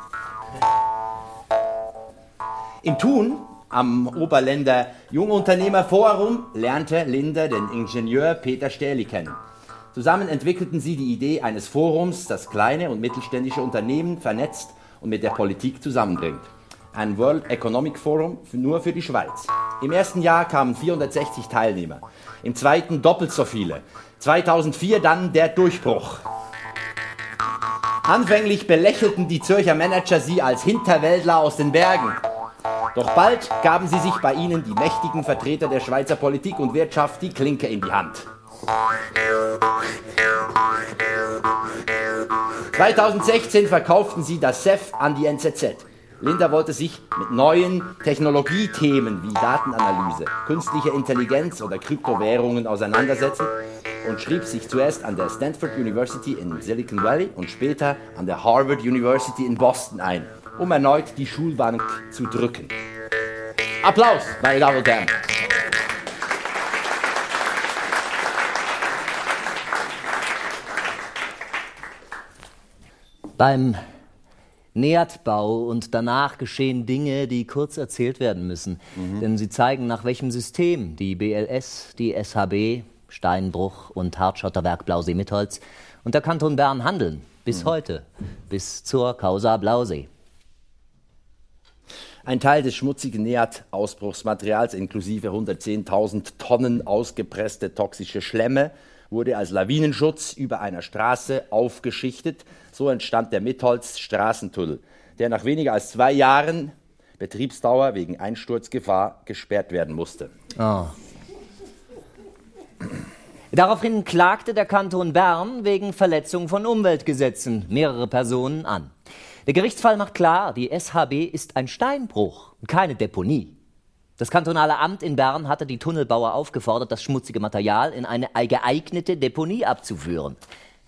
[SPEAKER 2] In Thun, am Oberländer Jungunternehmerforum, lernte Linde den Ingenieur Peter Stähli kennen. Zusammen entwickelten sie die Idee eines Forums, das kleine und mittelständische Unternehmen vernetzt und mit der Politik zusammenbringt. Ein World Economic Forum nur für die Schweiz. Im ersten Jahr kamen 460 Teilnehmer, im zweiten doppelt so viele. 2004 dann der Durchbruch. Anfänglich belächelten die Zürcher Manager sie als Hinterwäldler aus den Bergen. Doch bald gaben sie sich bei ihnen die mächtigen Vertreter der Schweizer Politik und Wirtschaft die Klinke in die Hand. 2016 verkauften sie das SEF an die NZZ. Linda wollte sich mit neuen Technologiethemen wie Datenanalyse, künstliche Intelligenz oder Kryptowährungen auseinandersetzen und schrieb sich zuerst an der Stanford University in Silicon Valley und später an der Harvard University in Boston ein, um erneut die Schulbank zu drücken. Applaus, meine Damen und Herren.
[SPEAKER 1] Beim Nährtbau und danach geschehen Dinge, die kurz erzählt werden müssen. Mhm. Denn sie zeigen, nach welchem System die BLS, die SHB, Steinbruch und Hartschotterwerk Blausee-Mitholz und der Kanton Bern handeln. Bis mhm. heute. Bis zur Causa Blausee.
[SPEAKER 2] Ein Teil des schmutzigen NEAT-Ausbruchsmaterials inklusive 110.000 Tonnen ausgepresste toxische Schlemme wurde als Lawinenschutz über einer Straße aufgeschichtet. So entstand der Mitholz Straßentunnel, der nach weniger als zwei Jahren Betriebsdauer wegen Einsturzgefahr gesperrt werden musste. Oh.
[SPEAKER 1] Daraufhin klagte der Kanton Bern wegen Verletzung von Umweltgesetzen mehrere Personen an. Der Gerichtsfall macht klar, die SHB ist ein Steinbruch, keine Deponie. Das kantonale Amt in Bern hatte die Tunnelbauer aufgefordert, das schmutzige Material in eine geeignete Deponie abzuführen.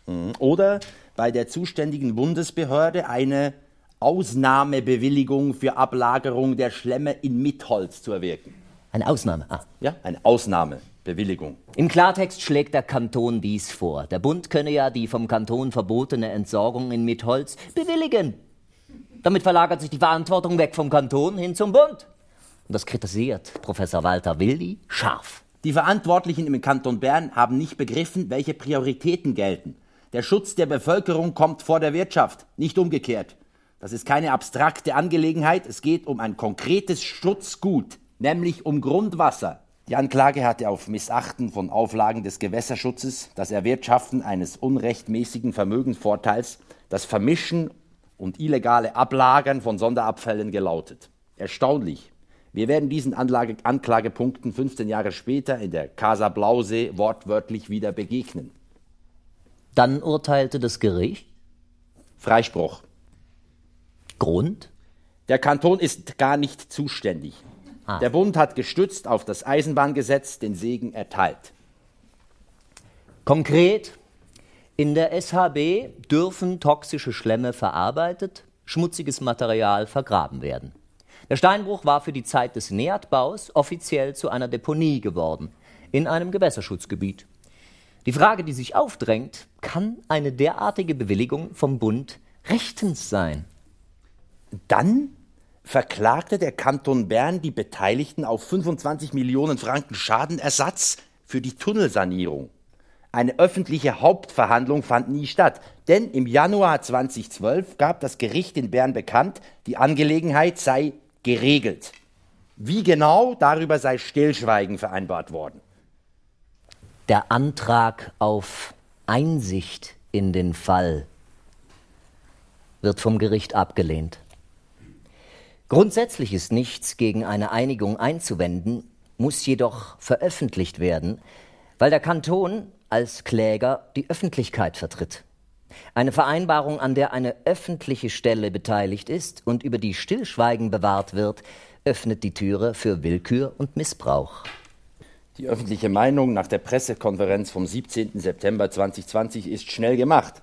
[SPEAKER 2] Mhm. Oder bei der zuständigen Bundesbehörde eine Ausnahmebewilligung für Ablagerung der Schlemme in Mitholz zu erwirken.
[SPEAKER 1] Eine Ausnahme? Ah.
[SPEAKER 2] Ja, eine Ausnahmebewilligung.
[SPEAKER 1] Im Klartext schlägt der Kanton dies vor. Der Bund könne ja die vom Kanton verbotene Entsorgung in Mitholz bewilligen. Damit verlagert sich die Verantwortung weg vom Kanton hin zum Bund. Und das kritisiert Professor Walter Wildi scharf.
[SPEAKER 2] Die Verantwortlichen im Kanton Bern haben nicht begriffen, welche Prioritäten gelten. Der Schutz der Bevölkerung kommt vor der Wirtschaft, nicht umgekehrt. Das ist keine abstrakte Angelegenheit, es geht um ein konkretes Schutzgut, nämlich um Grundwasser. Die Anklage hatte auf Missachten von Auflagen des Gewässerschutzes, das Erwirtschaften eines unrechtmäßigen Vermögensvorteils, das Vermischen und illegale Ablagern von Sonderabfällen gelautet. Erstaunlich. Wir werden diesen Anlage Anklagepunkten 15 Jahre später in der Casa Blausee wortwörtlich wieder begegnen.
[SPEAKER 1] Dann urteilte das Gericht
[SPEAKER 2] Freispruch.
[SPEAKER 1] Grund?
[SPEAKER 2] Der Kanton ist gar nicht zuständig. Ah. Der Bund hat gestützt auf das Eisenbahngesetz den Segen erteilt.
[SPEAKER 1] Konkret in der SHB dürfen toxische Schlemme verarbeitet, schmutziges Material vergraben werden. Der Steinbruch war für die Zeit des Nährtbaus offiziell zu einer Deponie geworden, in einem Gewässerschutzgebiet. Die Frage, die sich aufdrängt, kann eine derartige Bewilligung vom Bund rechtens sein?
[SPEAKER 2] Dann verklagte der Kanton Bern die Beteiligten auf 25 Millionen Franken Schadenersatz für die Tunnelsanierung. Eine öffentliche Hauptverhandlung fand nie statt, denn im Januar 2012 gab das Gericht in Bern bekannt, die Angelegenheit sei geregelt. Wie genau, darüber sei Stillschweigen vereinbart worden.
[SPEAKER 1] Der Antrag auf Einsicht in den Fall wird vom Gericht abgelehnt. Grundsätzlich ist nichts gegen eine Einigung einzuwenden, muss jedoch veröffentlicht werden, weil der Kanton als Kläger die Öffentlichkeit vertritt. Eine Vereinbarung, an der eine öffentliche Stelle beteiligt ist und über die Stillschweigen bewahrt wird, öffnet die Türe für Willkür und Missbrauch.
[SPEAKER 2] Die öffentliche Meinung nach der Pressekonferenz vom 17. September 2020 ist schnell gemacht.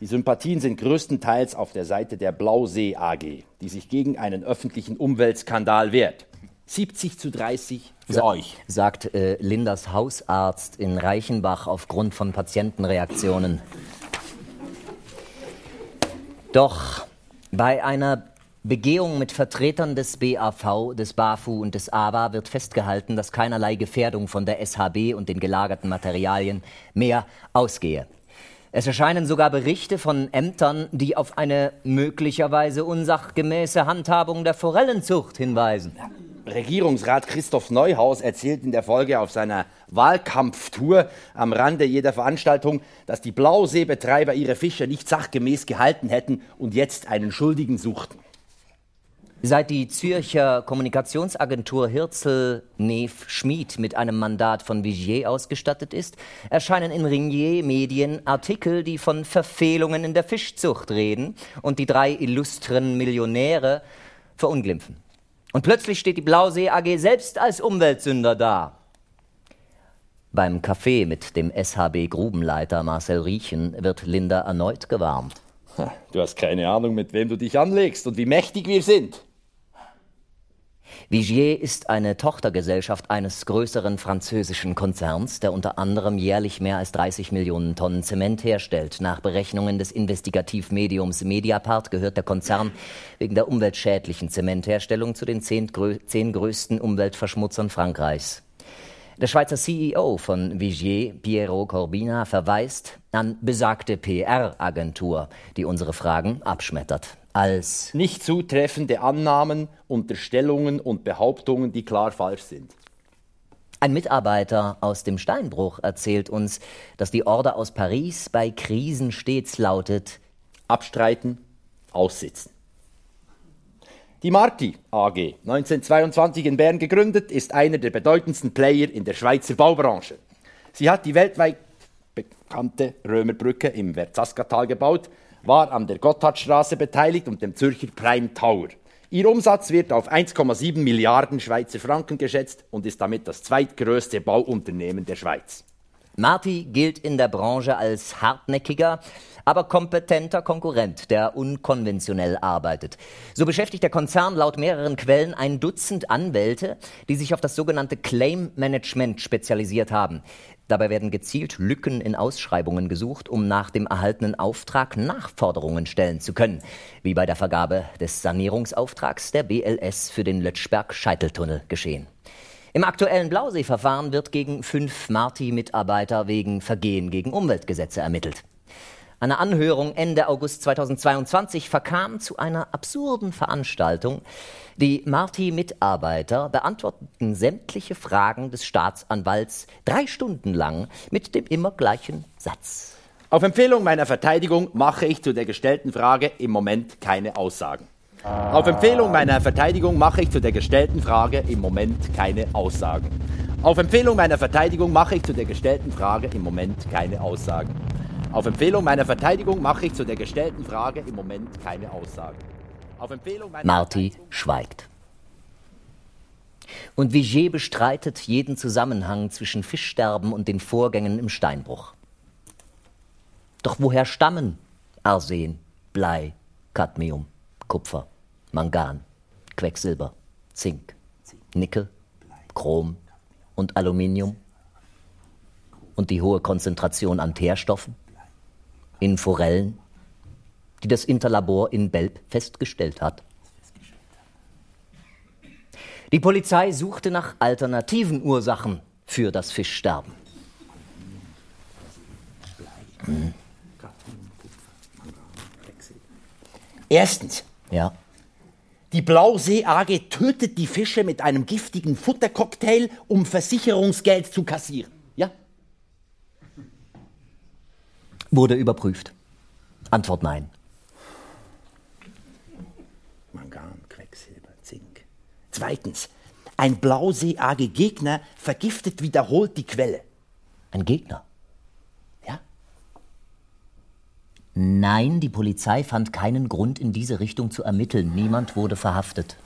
[SPEAKER 2] Die Sympathien sind größtenteils auf der Seite der Blausee AG, die sich gegen einen öffentlichen Umweltskandal wehrt. 70 zu 30 für Sa euch.
[SPEAKER 1] Sagt äh, Lindas Hausarzt in Reichenbach aufgrund von Patientenreaktionen. Doch bei einer Begehung mit Vertretern des BAV, des BAFU und des ABA wird festgehalten, dass keinerlei Gefährdung von der SHB und den gelagerten Materialien mehr ausgehe. Es erscheinen sogar Berichte von Ämtern, die auf eine möglicherweise unsachgemäße Handhabung der Forellenzucht hinweisen.
[SPEAKER 2] Regierungsrat Christoph Neuhaus erzählt in der Folge auf seiner Wahlkampftour am Rande jeder Veranstaltung, dass die Blauseebetreiber ihre Fische nicht sachgemäß gehalten hätten und jetzt einen Schuldigen suchten.
[SPEAKER 1] Seit die Zürcher Kommunikationsagentur Hirzel Neef Schmid mit einem Mandat von Vigier ausgestattet ist, erscheinen in Ringier Medien Artikel, die von Verfehlungen in der Fischzucht reden und die drei illustren Millionäre verunglimpfen. Und plötzlich steht die Blausee AG selbst als Umweltsünder da. Beim Café mit dem SHB Grubenleiter Marcel Riechen wird Linda erneut gewarnt.
[SPEAKER 2] Du hast keine Ahnung, mit wem du dich anlegst und wie mächtig wir sind.
[SPEAKER 1] Vigier ist eine Tochtergesellschaft eines größeren französischen Konzerns, der unter anderem jährlich mehr als 30 Millionen Tonnen Zement herstellt. Nach Berechnungen des Investigativmediums Mediapart gehört der Konzern wegen der umweltschädlichen Zementherstellung zu den zehn, grö zehn größten Umweltverschmutzern Frankreichs. Der Schweizer CEO von Vigier, Piero Corbina, verweist an besagte PR-Agentur, die unsere Fragen abschmettert
[SPEAKER 2] als nicht zutreffende Annahmen, Unterstellungen und Behauptungen, die klar falsch sind.
[SPEAKER 1] Ein Mitarbeiter aus dem Steinbruch erzählt uns, dass die Order aus Paris bei Krisen stets lautet
[SPEAKER 2] Abstreiten, aussitzen. Die Marti AG, 1922 in Bern gegründet, ist einer der bedeutendsten Player in der Schweizer Baubranche. Sie hat die weltweit bekannte Römerbrücke im Verzaskatal gebaut, war an der Gotthardstraße beteiligt und dem Zürcher Prime Tower. Ihr Umsatz wird auf 1,7 Milliarden Schweizer Franken geschätzt und ist damit das zweitgrößte Bauunternehmen der Schweiz.
[SPEAKER 1] Marti gilt in der Branche als hartnäckiger, aber kompetenter Konkurrent, der unkonventionell arbeitet. So beschäftigt der Konzern laut mehreren Quellen ein Dutzend Anwälte, die sich auf das sogenannte Claim Management spezialisiert haben. Dabei werden gezielt Lücken in Ausschreibungen gesucht, um nach dem erhaltenen Auftrag Nachforderungen stellen zu können, wie bei der Vergabe des Sanierungsauftrags der BLS für den Lötschberg-Scheiteltunnel geschehen. Im aktuellen Blausee-Verfahren wird gegen fünf Marti-Mitarbeiter wegen Vergehen gegen Umweltgesetze ermittelt. Eine Anhörung Ende August 2022 verkam zu einer absurden Veranstaltung. Die Marti-Mitarbeiter beantworteten sämtliche Fragen des Staatsanwalts drei Stunden lang mit dem immer gleichen Satz.
[SPEAKER 2] Auf Empfehlung meiner Verteidigung mache ich zu der gestellten Frage im Moment keine Aussagen. Auf Empfehlung meiner Verteidigung mache ich zu der gestellten Frage im Moment keine Aussagen. Auf Empfehlung meiner Verteidigung mache ich zu der gestellten Frage im Moment keine Aussagen. Auf Empfehlung meiner Verteidigung mache ich zu der gestellten Frage im Moment keine Aussage.
[SPEAKER 1] Marty schweigt. Und Vigier bestreitet jeden Zusammenhang zwischen Fischsterben und den Vorgängen im Steinbruch. Doch woher stammen Arsen, Blei, Cadmium, Kupfer, Mangan, Quecksilber, Zink, Nickel, Chrom und Aluminium? Und die hohe Konzentration an Teerstoffen? in Forellen, die das Interlabor in Belp festgestellt hat. Die Polizei suchte nach alternativen Ursachen für das Fischsterben.
[SPEAKER 5] Hm.
[SPEAKER 2] Erstens,
[SPEAKER 1] Ja.
[SPEAKER 2] die Blausee AG tötet die Fische mit einem giftigen Futtercocktail, um Versicherungsgeld zu kassieren. Ja?
[SPEAKER 1] Wurde überprüft. Antwort nein.
[SPEAKER 2] Mangan, Quecksilber, Zink. Zweitens, ein Blausee AG Gegner vergiftet wiederholt die Quelle.
[SPEAKER 1] Ein Gegner.
[SPEAKER 2] Ja?
[SPEAKER 1] Nein, die Polizei fand keinen Grund, in diese Richtung zu ermitteln. Niemand wurde verhaftet.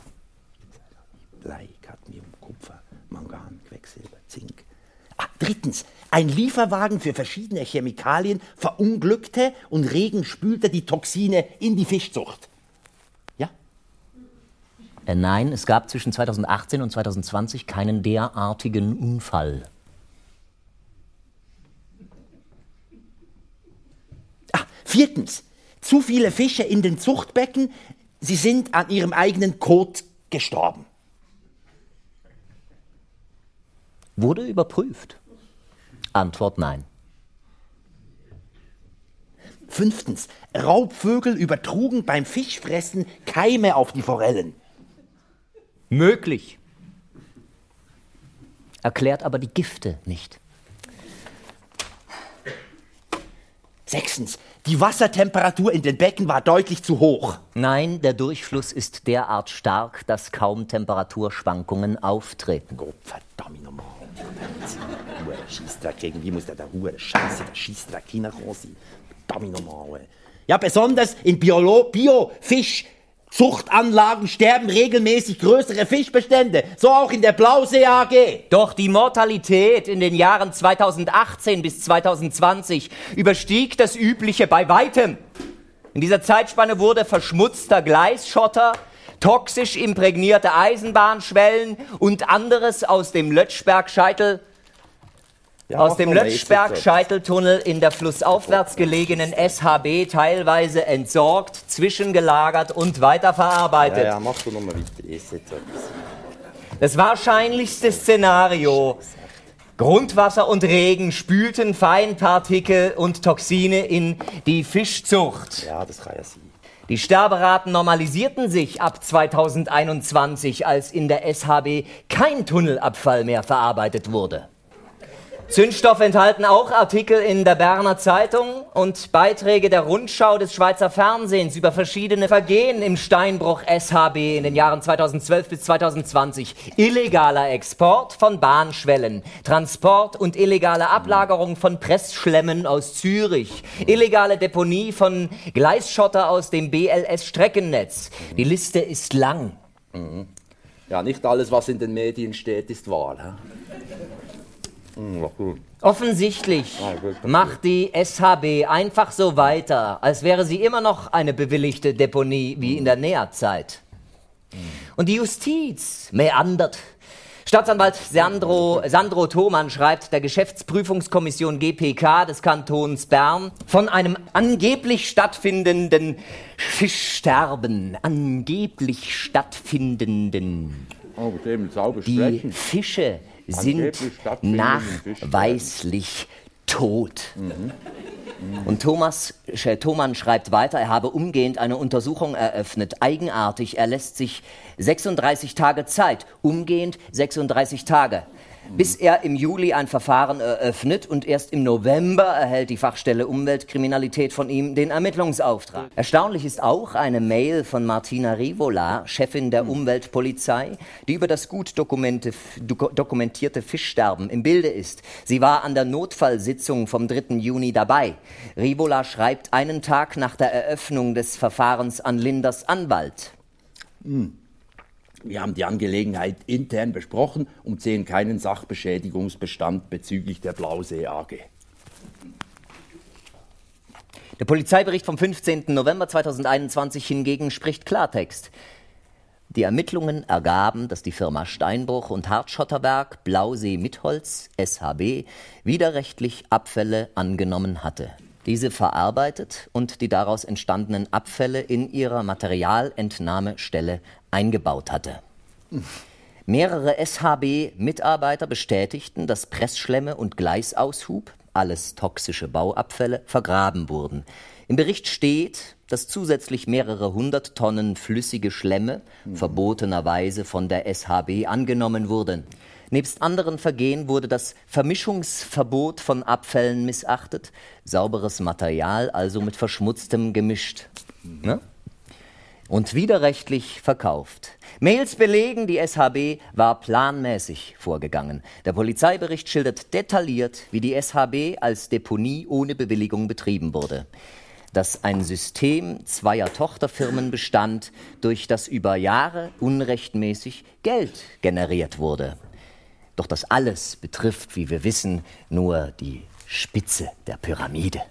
[SPEAKER 2] Blei, Cadmium, Kupfer, Mangan, Quecksilber, Zink. Ah, drittens, ein Lieferwagen für verschiedene Chemikalien verunglückte und Regen spülte die Toxine in die Fischzucht.
[SPEAKER 1] Äh, nein, es gab zwischen 2018 und 2020 keinen derartigen Unfall.
[SPEAKER 2] Ah, viertens, zu viele Fische in den Zuchtbecken, sie sind an ihrem eigenen Kot gestorben.
[SPEAKER 1] Wurde überprüft. Antwort nein.
[SPEAKER 2] Fünftens, Raubvögel übertrugen beim Fischfressen Keime auf die Forellen.
[SPEAKER 1] Möglich. Erklärt aber die Gifte nicht.
[SPEAKER 2] Sechstens, die Wassertemperatur in den Becken war deutlich zu hoch.
[SPEAKER 1] Nein, der Durchfluss ist derart stark, dass kaum Temperaturschwankungen auftreten.
[SPEAKER 2] Gott verdammt nochmal. Scheissdreck, irgendwie muss der der Hure Scheiße, der Scheissdreck hineinkommen sein. Verdammt nochmal. Ja, besonders in Biolo Bio-Fischzuchtanlagen sterben regelmäßig größere Fischbestände. So auch in der Blausee AG.
[SPEAKER 1] Doch die Mortalität in den Jahren 2018 bis 2020 überstieg das Übliche bei weitem. In dieser Zeitspanne wurde verschmutzter Gleisschotter, toxisch imprägnierte Eisenbahnschwellen und anderes aus dem Lötschberg-Scheitel aus dem Lötschberg-Scheiteltunnel in der flussaufwärts gelegenen SHB teilweise entsorgt, zwischengelagert und weiterverarbeitet.
[SPEAKER 6] Ja, ja, mach du nochmal weiter. Jetzt.
[SPEAKER 1] Das wahrscheinlichste Szenario. Grundwasser und Regen spülten Feinpartikel und Toxine in die Fischzucht.
[SPEAKER 6] Ja, das kann ja sein.
[SPEAKER 1] Die Sterberaten normalisierten sich ab 2021, als in der SHB kein Tunnelabfall mehr verarbeitet wurde. Zündstoff enthalten auch Artikel in der Berner Zeitung und Beiträge der Rundschau des Schweizer Fernsehens über verschiedene Vergehen im Steinbruch SHB in den Jahren 2012 bis 2020. Illegaler Export von Bahnschwellen, Transport und illegale Ablagerung von Pressschlemmen aus Zürich, illegale Deponie von Gleisschotter aus dem BLS-Streckennetz. Die Liste ist lang.
[SPEAKER 6] Ja, nicht alles, was in den Medien steht, ist wahr. hä? Hm.
[SPEAKER 1] Offensichtlich
[SPEAKER 6] Ah,
[SPEAKER 1] macht die SHB einfach so weiter, als wäre sie immer noch eine bewilligte Deponie wie in der Näherzeit. Und die Justiz meandert. Staatsanwalt Sandro, Sandro Thomann schreibt der Geschäftsprüfungskommission GPK des Kantons Bern von einem angeblich stattfindenden Fischsterben. Angeblich stattfindenden.
[SPEAKER 6] Oh, mit dem sauber
[SPEAKER 1] Die
[SPEAKER 6] sprechen.
[SPEAKER 1] Fische sind nachweislich tot. Und Thomas, Sch- Thomann schreibt weiter, er habe umgehend eine Untersuchung eröffnet. Eigenartig, er lässt sich 36 Tage Zeit. Umgehend 36 Tage. Bis er im Juli ein Verfahren eröffnet und erst im November erhält die Fachstelle Umweltkriminalität von ihm den Ermittlungsauftrag. Erstaunlich ist auch eine Mail von Martina Rivola, Chefin der Umweltpolizei, die über das gut dokumentierte Fischsterben im Bilde ist. Sie war an der Notfallsitzung vom 3. Juni dabei. Rivola schreibt einen Tag nach der Eröffnung des Verfahrens an Linders Anwalt.
[SPEAKER 6] Wir haben die Angelegenheit intern besprochen und sehen keinen Sachbeschädigungsbestand bezüglich der Blausee AG.
[SPEAKER 1] Der Polizeibericht vom 15. November 2021 hingegen spricht Klartext. Die Ermittlungen ergaben, dass die Firma Steinbruch und Hartschotterberg Blausee Mitholz SHB widerrechtlich Abfälle angenommen hatte. Diese verarbeitet und die daraus entstandenen Abfälle in ihrer Materialentnahmestelle eingebaut hatte. Mehrere SHB-Mitarbeiter bestätigten, dass Pressschlemme und Gleisaushub, alles toxische Bauabfälle, vergraben wurden. Im Bericht steht, dass zusätzlich mehrere hundert Tonnen flüssige Schlemme mhm. verbotenerweise von der SHB angenommen wurden. Nebst anderen Vergehen wurde das Vermischungsverbot von Abfällen missachtet, sauberes Material also mit verschmutztem gemischt. Ne? Und widerrechtlich verkauft. Mails belegen, die SHB war planmäßig vorgegangen. Der Polizeibericht schildert detailliert, wie die SHB als Deponie ohne Bewilligung betrieben wurde dass ein System zweier Tochterfirmen bestand, durch das über Jahre unrechtmäßig Geld generiert wurde. Doch das alles betrifft, wie wir wissen, nur die Spitze der Pyramide.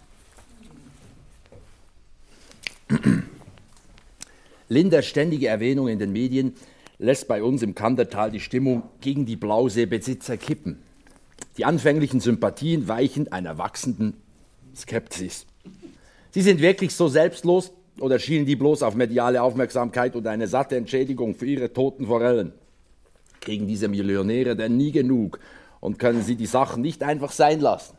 [SPEAKER 2] Linders ständige Erwähnung in den Medien lässt bei uns im Kandertal die Stimmung gegen die Blauseebesitzer kippen. Die anfänglichen Sympathien weichen einer wachsenden Skepsis. Sie sind wirklich so selbstlos oder schielen die bloß auf mediale Aufmerksamkeit und eine satte Entschädigung für ihre toten Forellen? Kriegen diese Millionäre denn nie genug und können sie die Sachen nicht einfach sein lassen?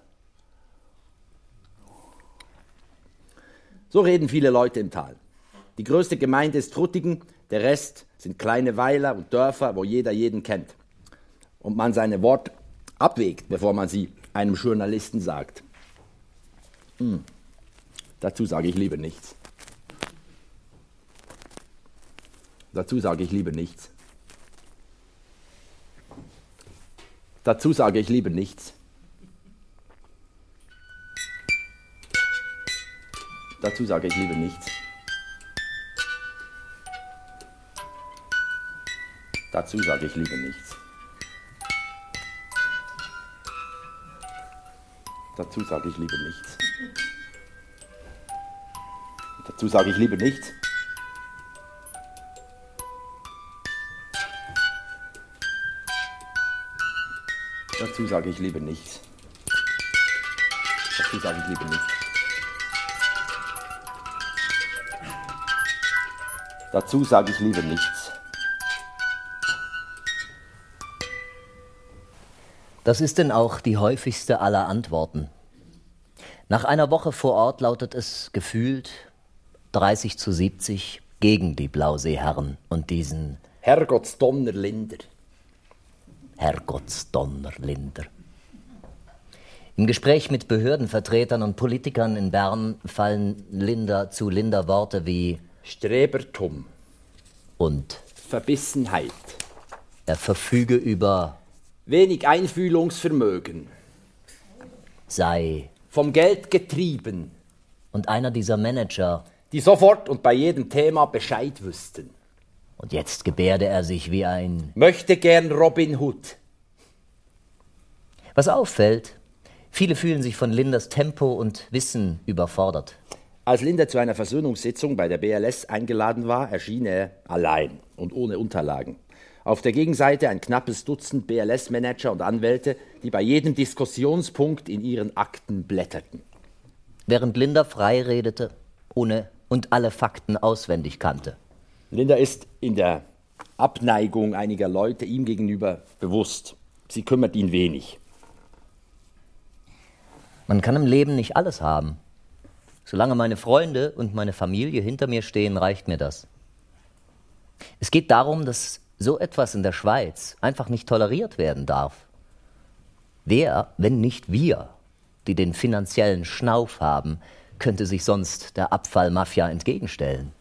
[SPEAKER 2] So reden viele Leute im Tal. Die größte Gemeinde ist Truttigen, der Rest sind kleine Weiler und Dörfer, wo jeder jeden kennt. Und man seine Worte abwägt, bevor man sie einem Journalisten sagt. Hm. Dazu sage ich lieber nichts. Dazu sage ich lieber nichts. Dazu sage ich lieber nichts. Dazu sage ich lieber nichts. Dazu sage ich lieber nichts. Dazu sage ich lieber nichts. Dazu sage ich lieber nichts. Dazu sage ich lieber nichts. Dazu sage ich lieber nichts. Dazu sage ich lieber nichts.
[SPEAKER 1] Das ist denn auch die häufigste aller Antworten. Nach einer Woche vor Ort lautet es gefühlt 30 zu 70 gegen die Blauseeherren und diesen
[SPEAKER 2] Herrgottsdonner Linder.
[SPEAKER 1] Herrgottsdonner Linder. Im Gespräch mit Behördenvertretern und Politikern in Bern fallen Linder zu Linder Worte wie
[SPEAKER 2] Strebertum
[SPEAKER 1] und
[SPEAKER 2] Verbissenheit.
[SPEAKER 1] Er verfüge über
[SPEAKER 2] wenig Einfühlungsvermögen,
[SPEAKER 1] sei
[SPEAKER 2] vom Geld getrieben
[SPEAKER 1] und einer dieser Manager,
[SPEAKER 2] die sofort und bei jedem Thema Bescheid wüssten.
[SPEAKER 1] Und jetzt gebärde er sich wie ein
[SPEAKER 2] möchte gern Robin Hood.
[SPEAKER 1] Was auffällt, viele fühlen sich von Linders Tempo und Wissen überfordert.
[SPEAKER 2] Als Linder zu einer Versöhnungssitzung bei der BLS eingeladen war, erschien er allein und ohne Unterlagen. Auf der Gegenseite ein knappes Dutzend BLS-Manager und Anwälte, die bei jedem Diskussionspunkt in ihren Akten blätterten.
[SPEAKER 1] Während Linda frei redete, ohne und alle Fakten auswendig kannte.
[SPEAKER 2] Linda ist in der Abneigung einiger Leute ihm gegenüber bewusst. Sie kümmert ihn wenig.
[SPEAKER 1] Man kann im Leben nicht alles haben. Solange meine Freunde und meine Familie hinter mir stehen, reicht mir das. Es geht darum, dass so etwas in der Schweiz einfach nicht toleriert werden darf. Wer, wenn nicht wir, die den finanziellen Schnauf haben, könnte sich sonst der Abfallmafia entgegenstellen?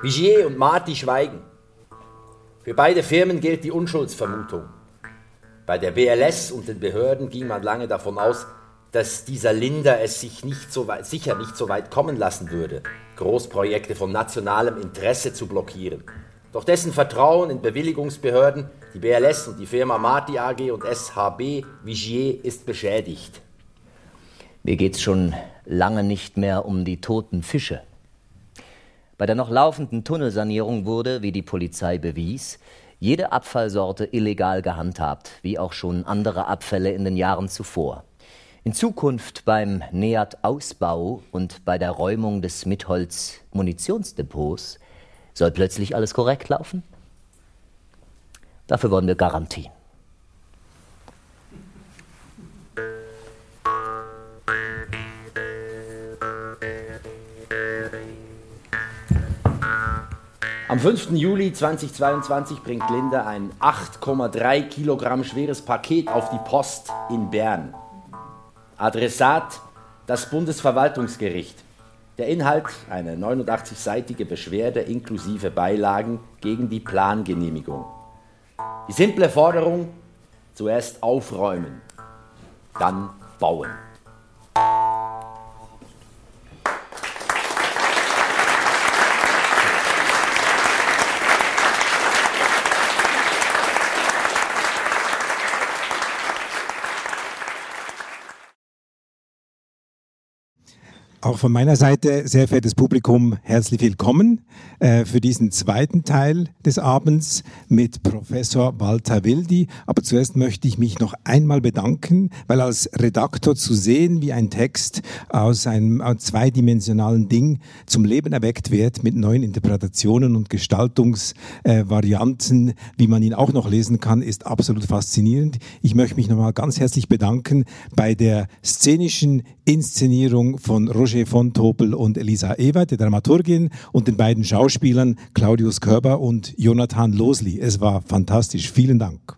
[SPEAKER 2] Vigier und Marti schweigen. Für beide Firmen gilt die Unschuldsvermutung. Bei der BLS und den Behörden ging man lange davon aus, dass dieser Linder es sich nicht so weit, sicher nicht so weit kommen lassen würde, Großprojekte von nationalem Interesse zu blockieren. Doch dessen Vertrauen in Bewilligungsbehörden, die BLS und die Firma Marti AG und SHB Vigier ist beschädigt.
[SPEAKER 1] Mir geht's schon lange nicht mehr um die toten Fische. Bei der noch laufenden Tunnelsanierung wurde, wie die Polizei bewies, jede Abfallsorte illegal gehandhabt, wie auch schon andere Abfälle in den Jahren zuvor. In Zukunft beim NEAT-Ausbau und bei der Räumung des Mitholz-Munitionsdepots soll plötzlich alles korrekt laufen? Dafür wollen wir Garantien.
[SPEAKER 2] Am 5. Juli 2022 bringt Linda ein 8,3 Kilogramm schweres Paket auf die Post in Bern. Adressat das Bundesverwaltungsgericht. Der Inhalt eine 89-seitige Beschwerde inklusive Beilagen gegen die Plangenehmigung. Die simple Forderung, zuerst aufräumen, dann bauen.
[SPEAKER 7] Auch von meiner Seite, sehr verehrtes Publikum, herzlich willkommen äh, für diesen zweiten Teil des Abends mit Professor Walter Wildi. Aber zuerst möchte ich mich noch einmal bedanken, weil als Redaktor zu sehen, wie ein Text aus einem zweidimensionalen Ding zum Leben erweckt wird mit neuen Interpretationen und Gestaltungsvarianten, wie man ihn auch noch lesen kann, ist absolut faszinierend. Ich möchte mich nochmal ganz herzlich bedanken bei der szenischen Inszenierung von Roger von Topel und Elisa Ewert, der Dramaturgin, und den beiden Schauspielern Claudius Körber und Jonathan Losli. Es war fantastisch. Vielen Dank.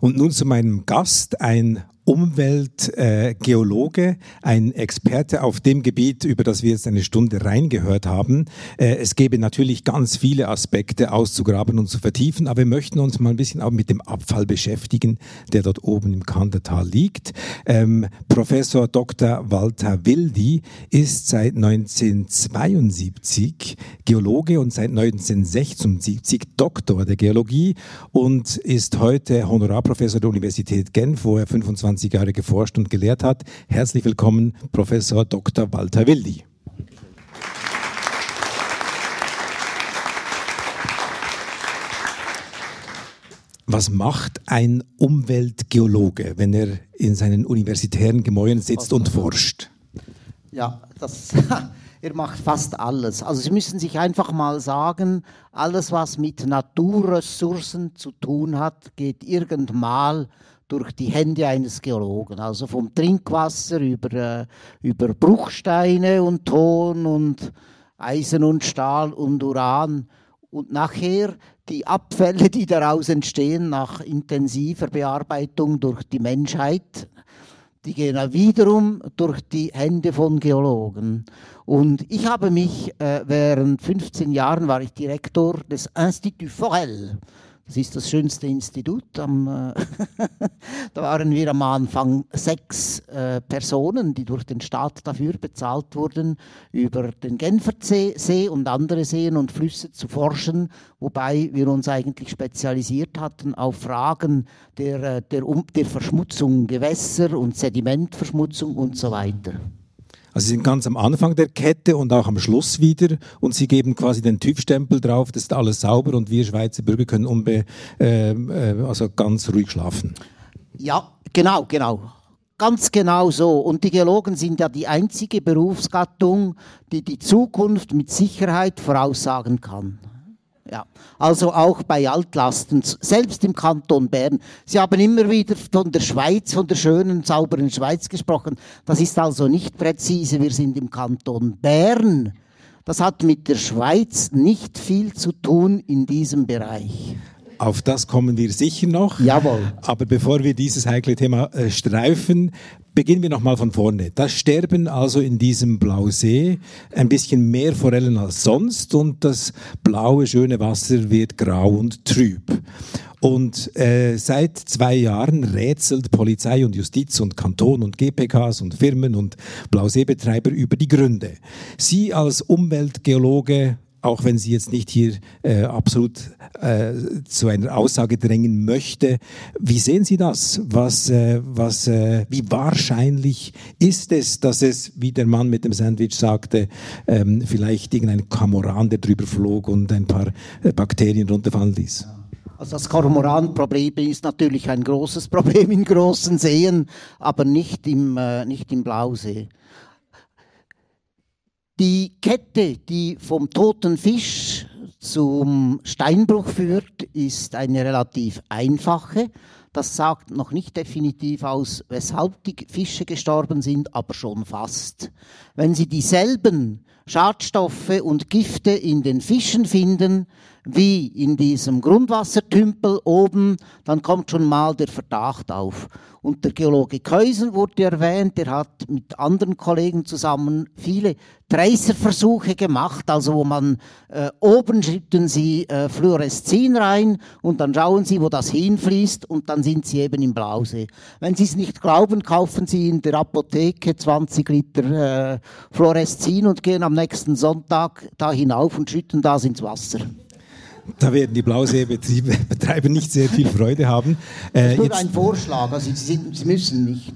[SPEAKER 7] Und nun zu meinem Gast, ein Umweltgeologe, ein Experte auf dem Gebiet, über das wir jetzt eine Stunde reingehört haben. Äh, es gäbe natürlich ganz viele Aspekte auszugraben und zu vertiefen, aber wir möchten uns mal ein bisschen auch mit dem Abfall beschäftigen, der dort oben im Kandertal liegt. Ähm, Professor Dr. Walter Wildi ist seit 1972 Geologe und seit 1976 Doktor der Geologie und ist heute Honorarprofessor der Universität Genf, wo er 25 20 Jahre geforscht und gelehrt hat. Herzlich willkommen, Professor Dr. Walter Wildi. Was macht ein Umweltgeologe, wenn er in seinen universitären Gemäuern sitzt und forscht?
[SPEAKER 8] Ja, das, er macht fast alles. Also Sie müssen sich einfach mal sagen, alles, was mit Naturressourcen zu tun hat, geht irgendwann durch die Hände eines Geologen. Also vom Trinkwasser über, äh, über Bruchsteine und Ton und Eisen und Stahl und Uran. Und nachher die Abfälle, die daraus entstehen nach intensiver Bearbeitung durch die Menschheit, die gehen wiederum durch die Hände von Geologen. Und ich habe mich, äh, während 15 Jahren war ich Direktor des Institut Forel. Das ist das schönste Institut. Am, äh, da waren wir am Anfang sechs äh, Personen, die durch den Staat dafür bezahlt wurden, über den Genfersee und andere Seen und Flüsse zu forschen, wobei wir uns eigentlich spezialisiert hatten auf Fragen der, äh, der, der Verschmutzung, Gewässer und Sedimentverschmutzung und so weiter.
[SPEAKER 7] Also Sie sind ganz am Anfang der Kette und auch am Schluss wieder und Sie geben quasi den TÜV-Stempel drauf, das ist alles sauber und wir Schweizer Bürger können unbe, äh, äh, also ganz ruhig schlafen.
[SPEAKER 8] Ja, genau, genau. Ganz genau so. Und die Geologen sind ja die einzige Berufsgattung, die die Zukunft mit Sicherheit voraussagen kann. Ja, also auch bei Altlasten, selbst im Kanton Bern. Sie haben immer wieder von der Schweiz, von der schönen, sauberen Schweiz gesprochen. Das ist also nicht präzise. Wir sind im Kanton Bern. Das hat mit der Schweiz nicht viel zu tun in diesem Bereich.
[SPEAKER 7] Auf das kommen wir sicher noch.
[SPEAKER 8] Jawohl.
[SPEAKER 7] Aber bevor wir dieses heikle Thema äh, streifen, beginnen wir nochmal von vorne. Da sterben also in diesem Blausee ein bisschen mehr Forellen als sonst und das blaue, schöne Wasser wird grau und trüb. Und äh, seit zwei Jahren rätselt Polizei und Justiz und Kanton und GPKs und Firmen und Blauseebetreiber über die Gründe. Sie als Umweltgeologe auch wenn sie jetzt nicht hier äh, absolut äh, zu einer Aussage drängen möchte. Wie sehen Sie das? Was, äh, was, äh, wie wahrscheinlich ist es, dass es, wie der Mann mit dem Sandwich sagte, ähm, vielleicht irgendein Kamoran, der drüber flog und ein paar äh, Bakterien runterfallen ließ?
[SPEAKER 8] Also das Kormoranproblem ist natürlich ein großes Problem in großen Seen, aber nicht im, äh, nicht im Blausee. Die Kette, die vom toten Fisch zum Steinbruch führt, ist eine relativ einfache. Das sagt noch nicht definitiv aus, weshalb die Fische gestorben sind, aber schon fast. Wenn Sie dieselben Schadstoffe und Gifte in den Fischen finden, wie in diesem Grundwassertümpel oben, dann kommt schon mal der Verdacht auf. Und der Geologe Keusen wurde erwähnt, der hat mit anderen Kollegen zusammen viele Tracerversuche gemacht, also wo man äh, oben schütten sie äh, Fluoreszin rein und dann schauen sie, wo das hinfließt und dann sind sie eben im Blausee. Wenn Sie es nicht glauben, kaufen Sie in der Apotheke 20 Liter äh, Fluoreszin und gehen am nächsten Sonntag da hinauf und schütten das ins Wasser.
[SPEAKER 7] Da werden die Blauseebetreiber nicht sehr viel Freude haben.
[SPEAKER 8] Äh, nur ein Vorschlag, also sie, sie müssen nicht.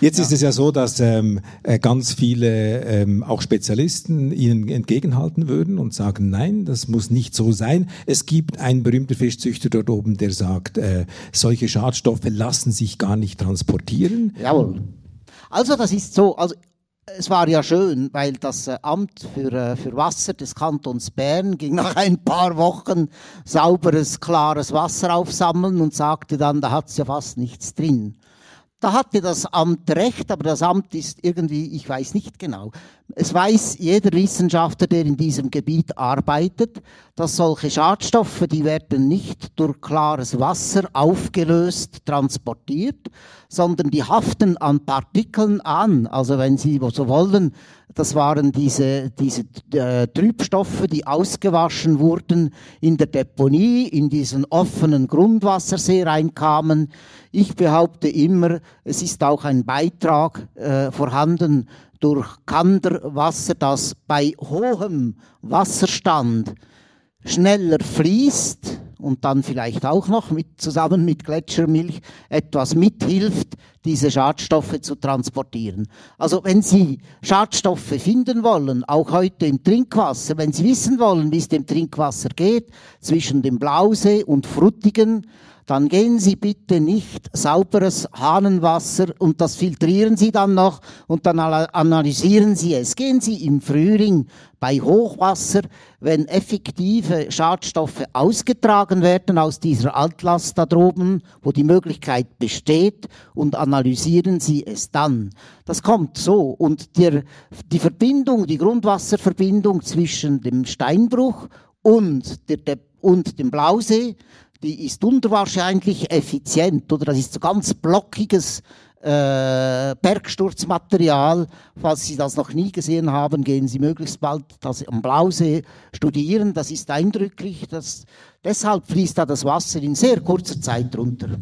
[SPEAKER 7] Jetzt ja. ist es ja so, dass ähm, äh, ganz viele ähm, auch Spezialisten Ihnen entgegenhalten würden und sagen, nein, das muss nicht so sein. Es gibt einen berühmten Fischzüchter dort oben, der sagt, äh, solche Schadstoffe lassen sich gar nicht transportieren.
[SPEAKER 8] Jawohl. Also das ist so, also es war ja schön, weil das äh, Amt für, äh, für Wasser des Kantons Bern ging nach ein paar Wochen sauberes, klares Wasser aufsammeln und sagte dann, da hat's ja fast nichts drin. Da hatte das Amt recht, aber das Amt ist irgendwie, ich weiß nicht genau. Es weiß jeder Wissenschaftler, der in diesem Gebiet arbeitet, dass solche Schadstoffe, die werden nicht durch klares Wasser aufgelöst transportiert, sondern die haften an Partikeln an. Also wenn Sie so wollen, das waren diese, diese äh, Trübstoffe, die ausgewaschen wurden in der Deponie, in diesen offenen Grundwassersee reinkamen. Ich behaupte immer, es ist auch ein Beitrag äh, vorhanden durch Kanderwasser, das bei hohem Wasserstand schneller fließt und dann vielleicht auch noch mit, zusammen mit Gletschermilch etwas mithilft, diese Schadstoffe zu transportieren. Also wenn Sie Schadstoffe finden wollen, auch heute im Trinkwasser, wenn Sie wissen wollen, wie es dem Trinkwasser geht, zwischen dem Blausee und Fruttigen, dann gehen Sie bitte nicht sauberes Hahnenwasser und das filtrieren Sie dann noch und dann analysieren Sie es. Gehen Sie im Frühling bei Hochwasser, wenn effektive Schadstoffe ausgetragen werden aus dieser Altlast da droben, wo die Möglichkeit besteht, und analysieren Sie es dann. Das kommt so. Und der, die Verbindung, die Grundwasserverbindung zwischen dem Steinbruch und, der, und dem Blausee, die ist unwahrscheinlich effizient, oder das ist so ganz blockiges äh, Bergsturzmaterial. Falls Sie das noch nie gesehen haben, gehen Sie möglichst bald das am Blausee studieren. Das ist eindrücklich. Das, deshalb fließt da das Wasser in sehr kurzer Zeit runter.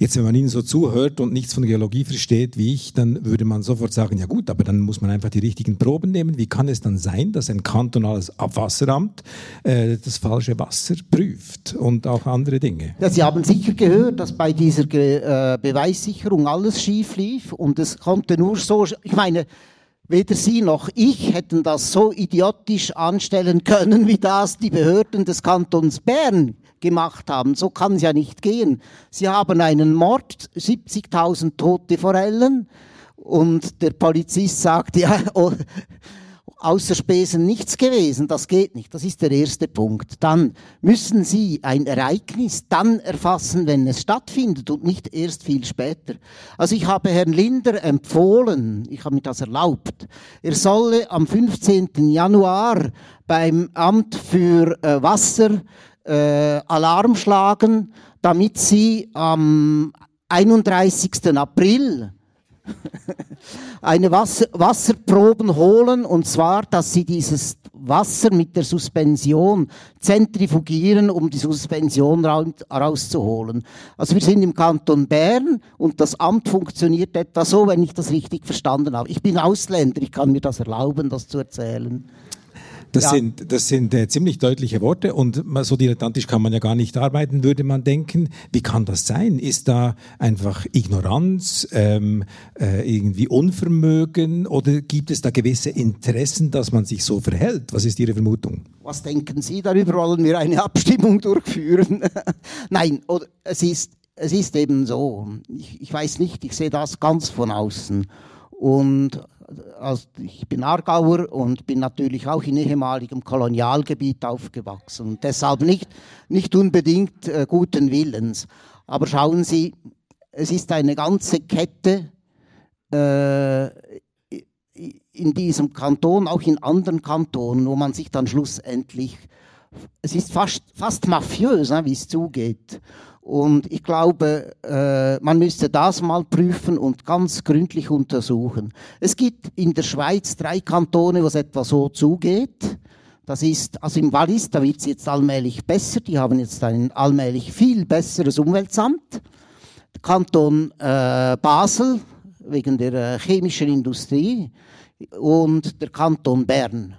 [SPEAKER 7] Jetzt, wenn man Ihnen so zuhört und nichts von Geologie versteht wie ich, dann würde man sofort sagen, ja gut, aber dann muss man einfach die richtigen Proben nehmen. Wie kann es dann sein, dass ein kantonales Abwasseramt äh, das falsche Wasser prüft und auch andere Dinge?
[SPEAKER 8] Ja, Sie haben sicher gehört, dass bei dieser Ge äh, Beweissicherung alles schief lief und es konnte nur so, ich meine, Weder Sie noch ich hätten das so idiotisch anstellen können, wie das die Behörden des Kantons Bern gemacht haben. So kann es ja nicht gehen. Sie haben einen Mord, 70.000 tote Forellen und der Polizist sagt, ja, oh, außer Spesen nichts gewesen, das geht nicht. Das ist der erste Punkt. Dann müssen Sie ein Ereignis dann erfassen, wenn es stattfindet und nicht erst viel später. Also ich habe Herrn Linder empfohlen, ich habe mir das erlaubt, er solle am 15. Januar beim Amt für äh, Wasser äh, Alarm schlagen, damit sie am 31. April eine Wasser, Wasserproben holen und zwar, dass sie dieses Wasser mit der Suspension zentrifugieren, um die Suspension rauszuholen. Also wir sind im Kanton Bern und das Amt funktioniert etwa so, wenn ich das richtig verstanden habe. Ich bin Ausländer, ich kann mir das erlauben, das zu erzählen.
[SPEAKER 7] Das ja. sind, das sind äh, ziemlich deutliche Worte und so dilettantisch kann man ja gar nicht arbeiten, würde man denken. Wie kann das sein? Ist da einfach Ignoranz, ähm, äh, irgendwie Unvermögen oder gibt es da gewisse Interessen, dass man sich so verhält? Was ist Ihre Vermutung?
[SPEAKER 8] Was denken Sie darüber? Wollen wir eine Abstimmung durchführen? Nein, oder, es, ist, es ist eben so. Ich, ich weiß nicht, ich sehe das ganz von außen. Und ich bin Aargauer und bin natürlich auch in ehemaligem Kolonialgebiet aufgewachsen und deshalb nicht, nicht unbedingt äh, guten Willens. Aber schauen Sie, es ist eine ganze Kette äh, in diesem Kanton, auch in anderen Kantonen, wo man sich dann schlussendlich, es ist fast, fast mafiös, ne, wie es zugeht. Und ich glaube, äh, man müsste das mal prüfen und ganz gründlich untersuchen. Es gibt in der Schweiz drei Kantone, wo es etwa so zugeht. Das ist, also im Wallis, da wird es jetzt allmählich besser. Die haben jetzt ein allmählich viel besseres Umweltamt. Kanton äh, Basel wegen der äh, chemischen Industrie und der Kanton Bern.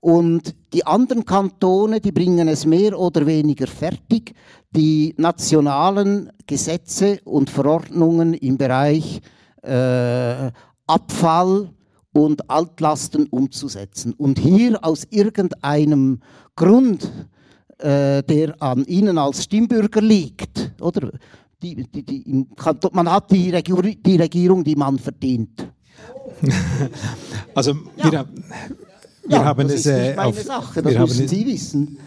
[SPEAKER 8] Und die anderen Kantone, die bringen es mehr oder weniger fertig, die nationalen Gesetze und Verordnungen im Bereich äh, Abfall und Altlasten umzusetzen. Und hier aus irgendeinem Grund, äh, der an Ihnen als Stimmbürger liegt, oder? Die, die, die, man hat die, Regier die Regierung, die man verdient.
[SPEAKER 7] also ja. wir, wir ja, haben es äh, auf,
[SPEAKER 8] Sache, das müssen Sie wissen.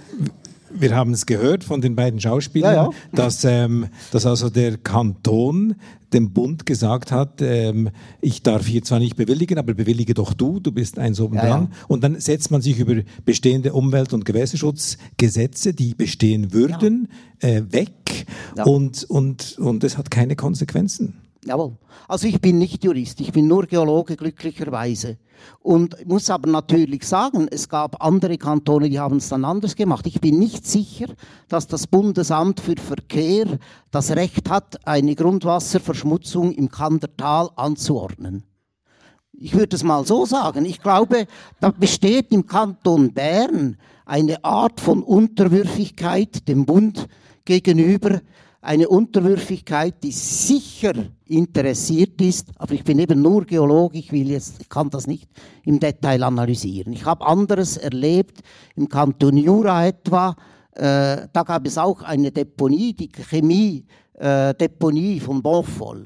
[SPEAKER 7] Wir haben es gehört von den beiden Schauspielern, ja, ja. Dass, ähm, dass also der Kanton dem Bund gesagt hat, ähm, ich darf hier zwar nicht bewilligen, aber bewillige doch du, du bist eins oben ja, dran. Und dann setzt man sich über bestehende Umwelt- und Gewässerschutzgesetze, die bestehen würden, äh, weg und, und, und es hat keine Konsequenzen.
[SPEAKER 8] Jawohl. Also ich bin nicht Jurist, ich bin nur Geologe glücklicherweise. Und muss aber natürlich sagen, es gab andere Kantone, die haben es dann anders gemacht. Ich bin nicht sicher, dass das Bundesamt für Verkehr das Recht hat, eine Grundwasserverschmutzung im Kandertal anzuordnen. Ich würde es mal so sagen. Ich glaube, da besteht im Kanton Bern eine Art von Unterwürfigkeit dem Bund gegenüber, eine Unterwürfigkeit, die sicher interessiert ist, aber ich bin eben nur Geologe, ich will jetzt, ich kann das nicht im Detail analysieren. Ich habe anderes erlebt, im Kanton Jura etwa, äh, da gab es auch eine Deponie, die Chemie-Deponie äh, von Bonfol.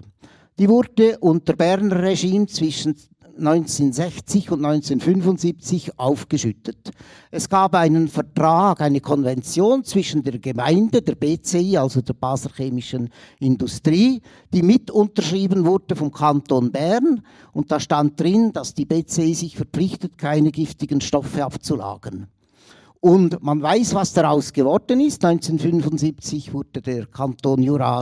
[SPEAKER 8] Die wurde unter Berner Regime zwischen 1960 und 1975 aufgeschüttet. Es gab einen Vertrag, eine Konvention zwischen der Gemeinde, der BCI, also der Basler Chemischen Industrie, die mit unterschrieben wurde vom Kanton Bern. Und da stand drin, dass die BCI sich verpflichtet, keine giftigen Stoffe abzulagern. Und man weiß, was daraus geworden ist. 1975 wurde der Kanton Jura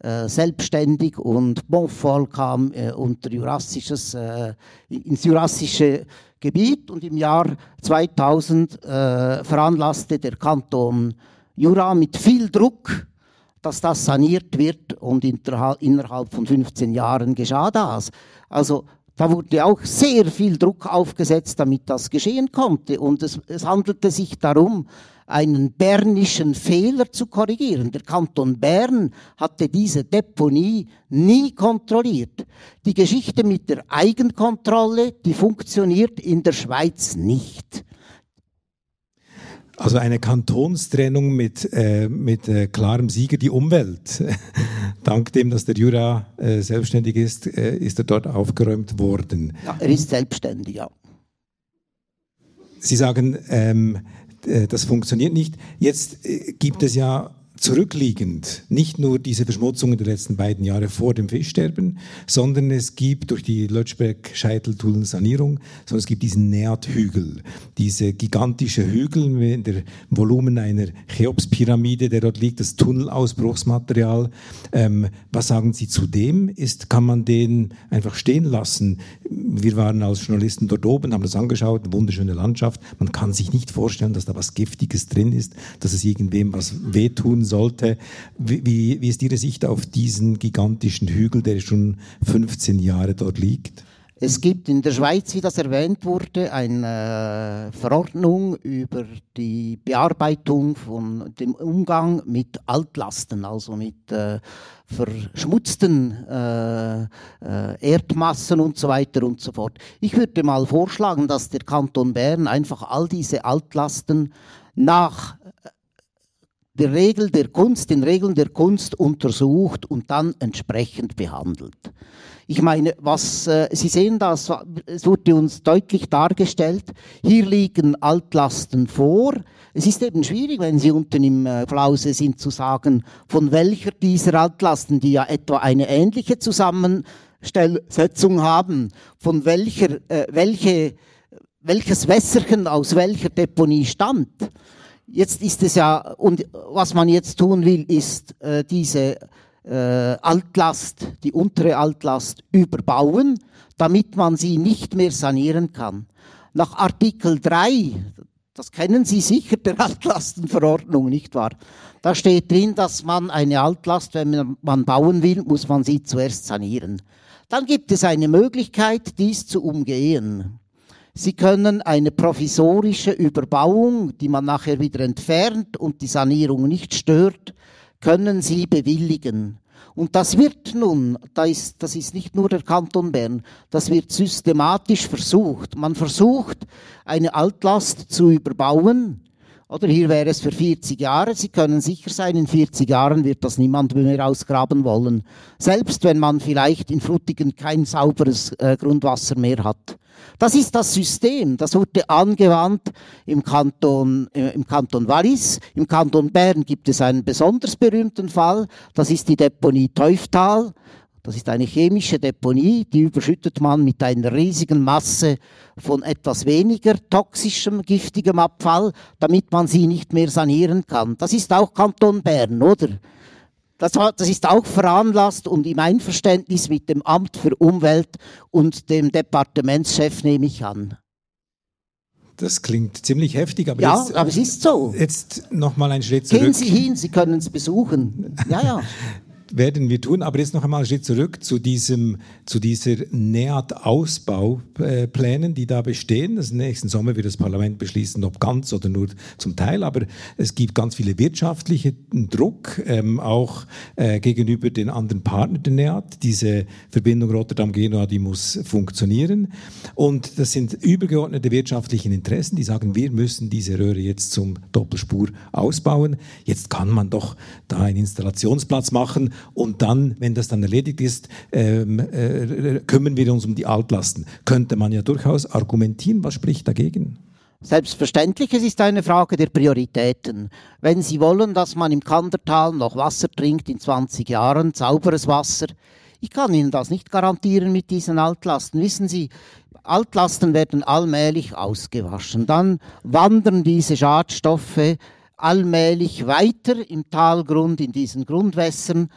[SPEAKER 8] äh, selbstständig und Bonfol kam äh, unter jurassisches, äh, ins jurassische Gebiet und im Jahr 2000 äh, veranlasste der Kanton Jura mit viel Druck, dass das saniert wird und innerhalb von 15 Jahren geschah das. Also da wurde auch sehr viel Druck aufgesetzt, damit das geschehen konnte. Und es, es handelte sich darum, einen bernischen Fehler zu korrigieren. Der Kanton Bern hatte diese Deponie nie kontrolliert. Die Geschichte mit der Eigenkontrolle, die funktioniert in der Schweiz nicht.
[SPEAKER 7] Also eine Kantonstrennung mit, äh, mit äh, klarem Sieger die Umwelt. Dank dem, dass der Jura äh, selbstständig ist, äh, ist er dort aufgeräumt worden.
[SPEAKER 8] Ja, er ist selbstständig, ja.
[SPEAKER 7] Sie sagen, ähm, äh, das funktioniert nicht. Jetzt äh, gibt es ja zurückliegend nicht nur diese Verschmutzungen der letzten beiden Jahre vor dem Fischsterben, sondern es gibt durch die Lötschberg-Scheiteltunnelsanierung, sondern es gibt diesen Neat-Hügel, diese gigantische Hügel mit dem Volumen einer Cheops-Pyramide, der dort liegt, das Tunnelausbruchsmaterial. Ähm, was sagen Sie zu dem? Ist, kann man den einfach stehen lassen? Wir waren als Journalisten dort oben, haben das angeschaut, eine wunderschöne Landschaft. Man kann sich nicht vorstellen, dass da was Giftiges drin ist, dass es irgendwem was wehtun soll sollte. Wie, wie, ist Ihre Sicht auf diesen gigantischen Hügel, der schon 15 Jahre dort liegt?
[SPEAKER 8] Es gibt in der Schweiz, wie das erwähnt wurde, eine äh, Verordnung über die Bearbeitung von dem Umgang mit Altlasten, also mit äh, verschmutzten äh, äh, Erdmassen und so weiter und so fort. Ich würde mal vorschlagen, dass der Kanton Bern einfach all diese Altlasten nach der Regel der Kunst, den Regeln der Kunst untersucht und dann entsprechend behandelt. Ich meine, was äh, Sie sehen, das es wurde uns deutlich dargestellt. Hier liegen Altlasten vor. Es ist eben schwierig, wenn Sie unten im äh, Flause sind, zu sagen, von welcher dieser Altlasten, die ja etwa eine ähnliche Zusammenstellsetzung haben, von welcher, äh, welche, welches Wässerchen aus welcher Deponie stammt. Jetzt ist es ja, und was man jetzt tun will, ist äh, diese äh, Altlast, die untere Altlast überbauen, damit man sie nicht mehr sanieren kann. Nach Artikel 3, das kennen Sie sicher, der Altlastenverordnung, nicht wahr? Da steht drin, dass man eine Altlast, wenn man bauen will, muss man sie zuerst sanieren. Dann gibt es eine Möglichkeit, dies zu umgehen. Sie können eine provisorische Überbauung, die man nachher wieder entfernt und die Sanierung nicht stört, können Sie bewilligen. Und das wird nun, das ist, das ist nicht nur der Kanton Bern, das wird systematisch versucht. Man versucht, eine Altlast zu überbauen. Oder hier wäre es für 40 Jahre. Sie können sicher sein, in 40 Jahren wird das niemand mehr ausgraben wollen. Selbst wenn man vielleicht in Frutigen kein sauberes äh, Grundwasser mehr hat. Das ist das System, das wurde angewandt im Kanton, äh, im Kanton Wallis. Im Kanton Bern gibt es einen besonders berühmten Fall, das ist die Deponie Teuftal. Das ist eine chemische Deponie, die überschüttet man mit einer riesigen Masse von etwas weniger toxischem, giftigem Abfall, damit man sie nicht mehr sanieren kann. Das ist auch Kanton Bern, oder? Das, das ist auch veranlasst und im Einverständnis mit dem Amt für Umwelt und dem Departementschef nehme ich an.
[SPEAKER 7] Das klingt ziemlich heftig, aber
[SPEAKER 8] ja,
[SPEAKER 7] jetzt,
[SPEAKER 8] aber es ist so.
[SPEAKER 7] Jetzt noch mal einen Schritt zurück.
[SPEAKER 8] Gehen Sie hin, Sie können es besuchen. Ja, ja.
[SPEAKER 7] werden wir tun. Aber jetzt noch einmal einen Schritt zurück zu diesem, zu dieser NEAT-Ausbauplänen, die da bestehen. Das nächsten Sommer wird das Parlament beschließen, ob ganz oder nur zum Teil. Aber es gibt ganz viele wirtschaftliche Druck, ähm, auch äh, gegenüber den anderen Partnern der NEAT. Diese Verbindung Rotterdam-Genua, die muss funktionieren. Und das sind übergeordnete wirtschaftliche Interessen, die sagen, wir müssen diese Röhre jetzt zum Doppelspur ausbauen. Jetzt kann man doch da einen Installationsplatz machen und dann, wenn das dann erledigt ist, ähm, äh, kümmern wir uns um die Altlasten. Könnte man ja durchaus argumentieren, was spricht dagegen?
[SPEAKER 8] Selbstverständlich, es ist eine Frage der Prioritäten. Wenn Sie wollen, dass man im Kandertal noch Wasser trinkt in 20 Jahren, sauberes Wasser, ich kann Ihnen das nicht garantieren mit diesen Altlasten. Wissen Sie, Altlasten werden allmählich ausgewaschen. Dann wandern diese Schadstoffe allmählich weiter im Talgrund, in diesen Grundwässern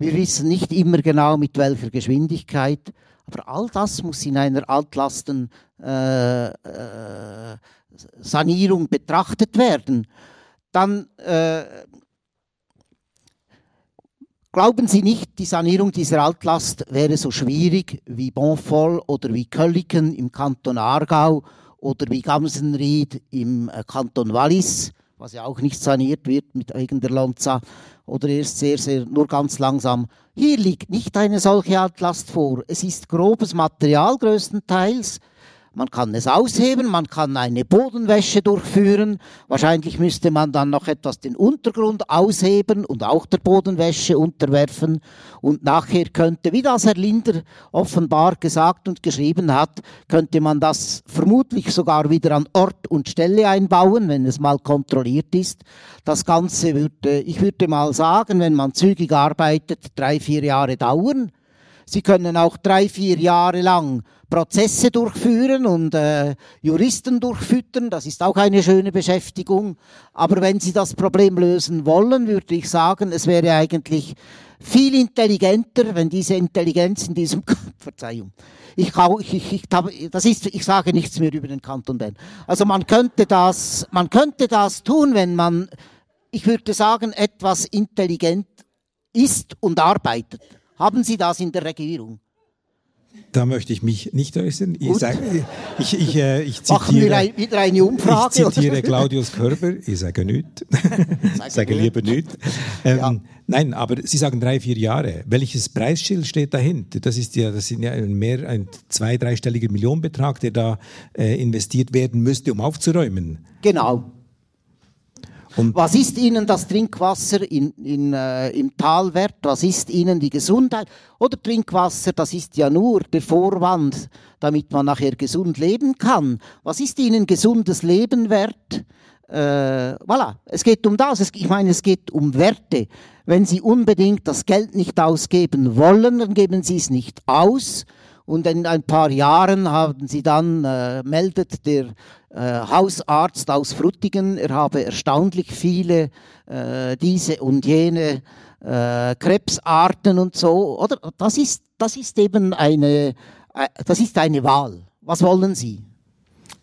[SPEAKER 8] wir wissen nicht immer genau, mit welcher Geschwindigkeit, aber all das muss in einer Altlastensanierung äh, äh, betrachtet werden. Dann äh, glauben Sie nicht, die Sanierung dieser Altlast wäre so schwierig wie Bonfol oder wie Kölliken im Kanton Aargau oder wie Gamsenried im äh, Kanton Wallis, was ja auch nicht saniert wird mit wegen der Lonza oder erst sehr, sehr, nur ganz langsam. Hier liegt nicht eine solche Altlast vor. Es ist grobes Material größtenteils. Man kann es ausheben, man kann eine Bodenwäsche durchführen. Wahrscheinlich müsste man dann noch etwas den Untergrund ausheben und auch der Bodenwäsche unterwerfen. Und nachher könnte, wie das Herr Linder offenbar gesagt und geschrieben hat, könnte man das vermutlich sogar wieder an Ort und Stelle einbauen, wenn es mal kontrolliert ist. Das Ganze würde, ich würde mal sagen, wenn man zügig arbeitet, drei, vier Jahre dauern. Sie können auch drei, vier Jahre lang Prozesse durchführen und äh, Juristen durchfüttern. Das ist auch eine schöne Beschäftigung. Aber wenn Sie das Problem lösen wollen, würde ich sagen, es wäre eigentlich viel intelligenter, wenn diese Intelligenz in diesem Verzeihung. Ich, ich, ich, ich, das ist, ich sage nichts mehr über den Kanton Bern. Also man könnte das, man könnte das tun, wenn man, ich würde sagen, etwas intelligent ist und arbeitet. Haben Sie das in der Regierung?
[SPEAKER 7] Da möchte ich mich nicht äußern. Ich, sag, ich, ich, äh, ich zitiere,
[SPEAKER 8] ein, wieder eine Umfrage?
[SPEAKER 7] ich zitiere Claudius Körber, ich sage nichts. ich sage lieber nichts. Ähm,
[SPEAKER 8] Ja.
[SPEAKER 7] Nein, aber Sie sagen drei, vier Jahre. Welches Preisschild steht dahinter? Das ist ja, das sind ja ein mehr ein zwei, dreistelliger Millionenbetrag, der da äh, investiert werden müsste, um aufzuräumen.
[SPEAKER 8] Genau.
[SPEAKER 7] Und-
[SPEAKER 8] Was ist Ihnen das Trinkwasser in, in, äh, im Tal wert? Was ist Ihnen die Gesundheit? Oder Trinkwasser, das ist ja nur der Vorwand, damit man nachher gesund leben kann. Was ist Ihnen gesundes Leben wert? Äh, voilà, es geht um das. Es, ich meine, es geht um Werte. Wenn Sie unbedingt das Geld nicht ausgeben wollen, dann geben Sie es nicht aus. Und in ein paar Jahren haben sie dann, äh, meldet der Hausarzt aus Frutigen, er habe erstaunlich viele äh, diese und jene äh, Krebsarten und so. Oder das ist, das ist eben eine, äh, das ist eine Wahl. Was wollen Sie?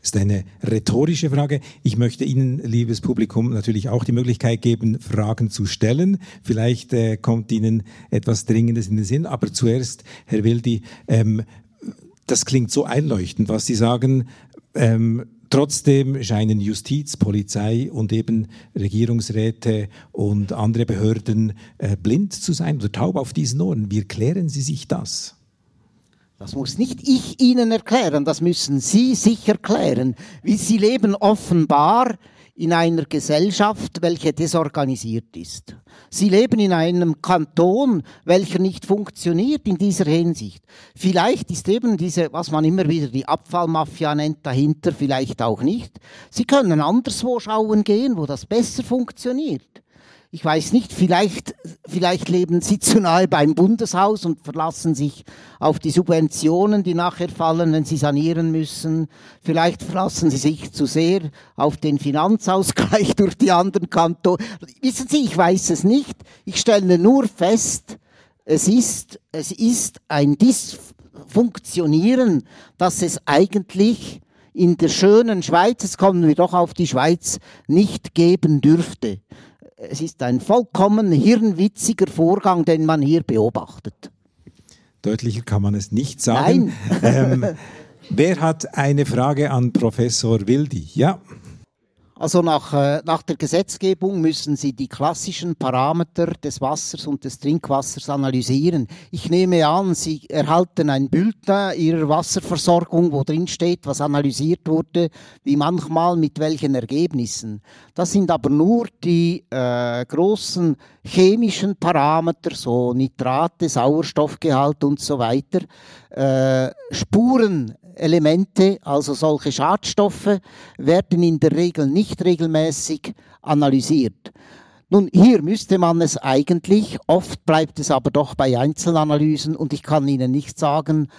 [SPEAKER 7] Das ist eine rhetorische Frage. Ich möchte Ihnen, liebes Publikum, natürlich auch die Möglichkeit geben, Fragen zu stellen. Vielleicht äh, kommt Ihnen etwas Dringendes in den Sinn. Aber zuerst, Herr Wildi, ähm, das klingt so einleuchtend, was Sie sagen. Ähm, Trotzdem scheinen Justiz, Polizei und eben Regierungsräte und andere Behörden äh, blind zu sein oder taub auf diesen Ohren. Wie erklären Sie sich das?
[SPEAKER 8] Das muss nicht ich Ihnen erklären, das müssen Sie sich erklären. Wie Sie leben offenbar in einer Gesellschaft, welche desorganisiert ist. Sie leben in einem Kanton, welcher nicht funktioniert in dieser Hinsicht. Vielleicht ist eben diese, was man immer wieder die Abfallmafia nennt, dahinter, vielleicht auch nicht. Sie können anderswo schauen gehen, wo das besser funktioniert. Ich weiß nicht, vielleicht, vielleicht leben Sie zu nahe beim Bundeshaus und verlassen sich auf die Subventionen, die nachher fallen, wenn Sie sanieren müssen. Vielleicht verlassen Sie sich zu sehr auf den Finanzausgleich durch die anderen Kantone. Wissen Sie, ich weiß es nicht. Ich stelle nur fest, es ist, es ist ein Dysfunktionieren, dass es eigentlich in der schönen Schweiz, jetzt kommen wir doch auf die Schweiz, nicht geben dürfte. Es ist ein vollkommen hirnwitziger Vorgang, den man hier beobachtet.
[SPEAKER 7] Deutlicher kann man es nicht sagen. Ähm, wer hat eine Frage an Professor Wildi? Ja.
[SPEAKER 8] Also nach, äh, nach der Gesetzgebung müssen Sie die klassischen Parameter des Wassers und des Trinkwassers analysieren. Ich nehme an, Sie erhalten ein Bulletin Ihrer Wasserversorgung, wo drin steht, was analysiert wurde, wie manchmal mit welchen Ergebnissen. Das sind aber nur die äh, großen chemischen Parameter, so Nitrate, Sauerstoffgehalt und so weiter. Äh, Spuren Elemente, also solche Schadstoffe, werden in der Regel nicht regelmäßig analysiert. Nun, hier müsste man es eigentlich, oft bleibt es aber doch bei Einzelanalysen und ich kann Ihnen nicht sagen,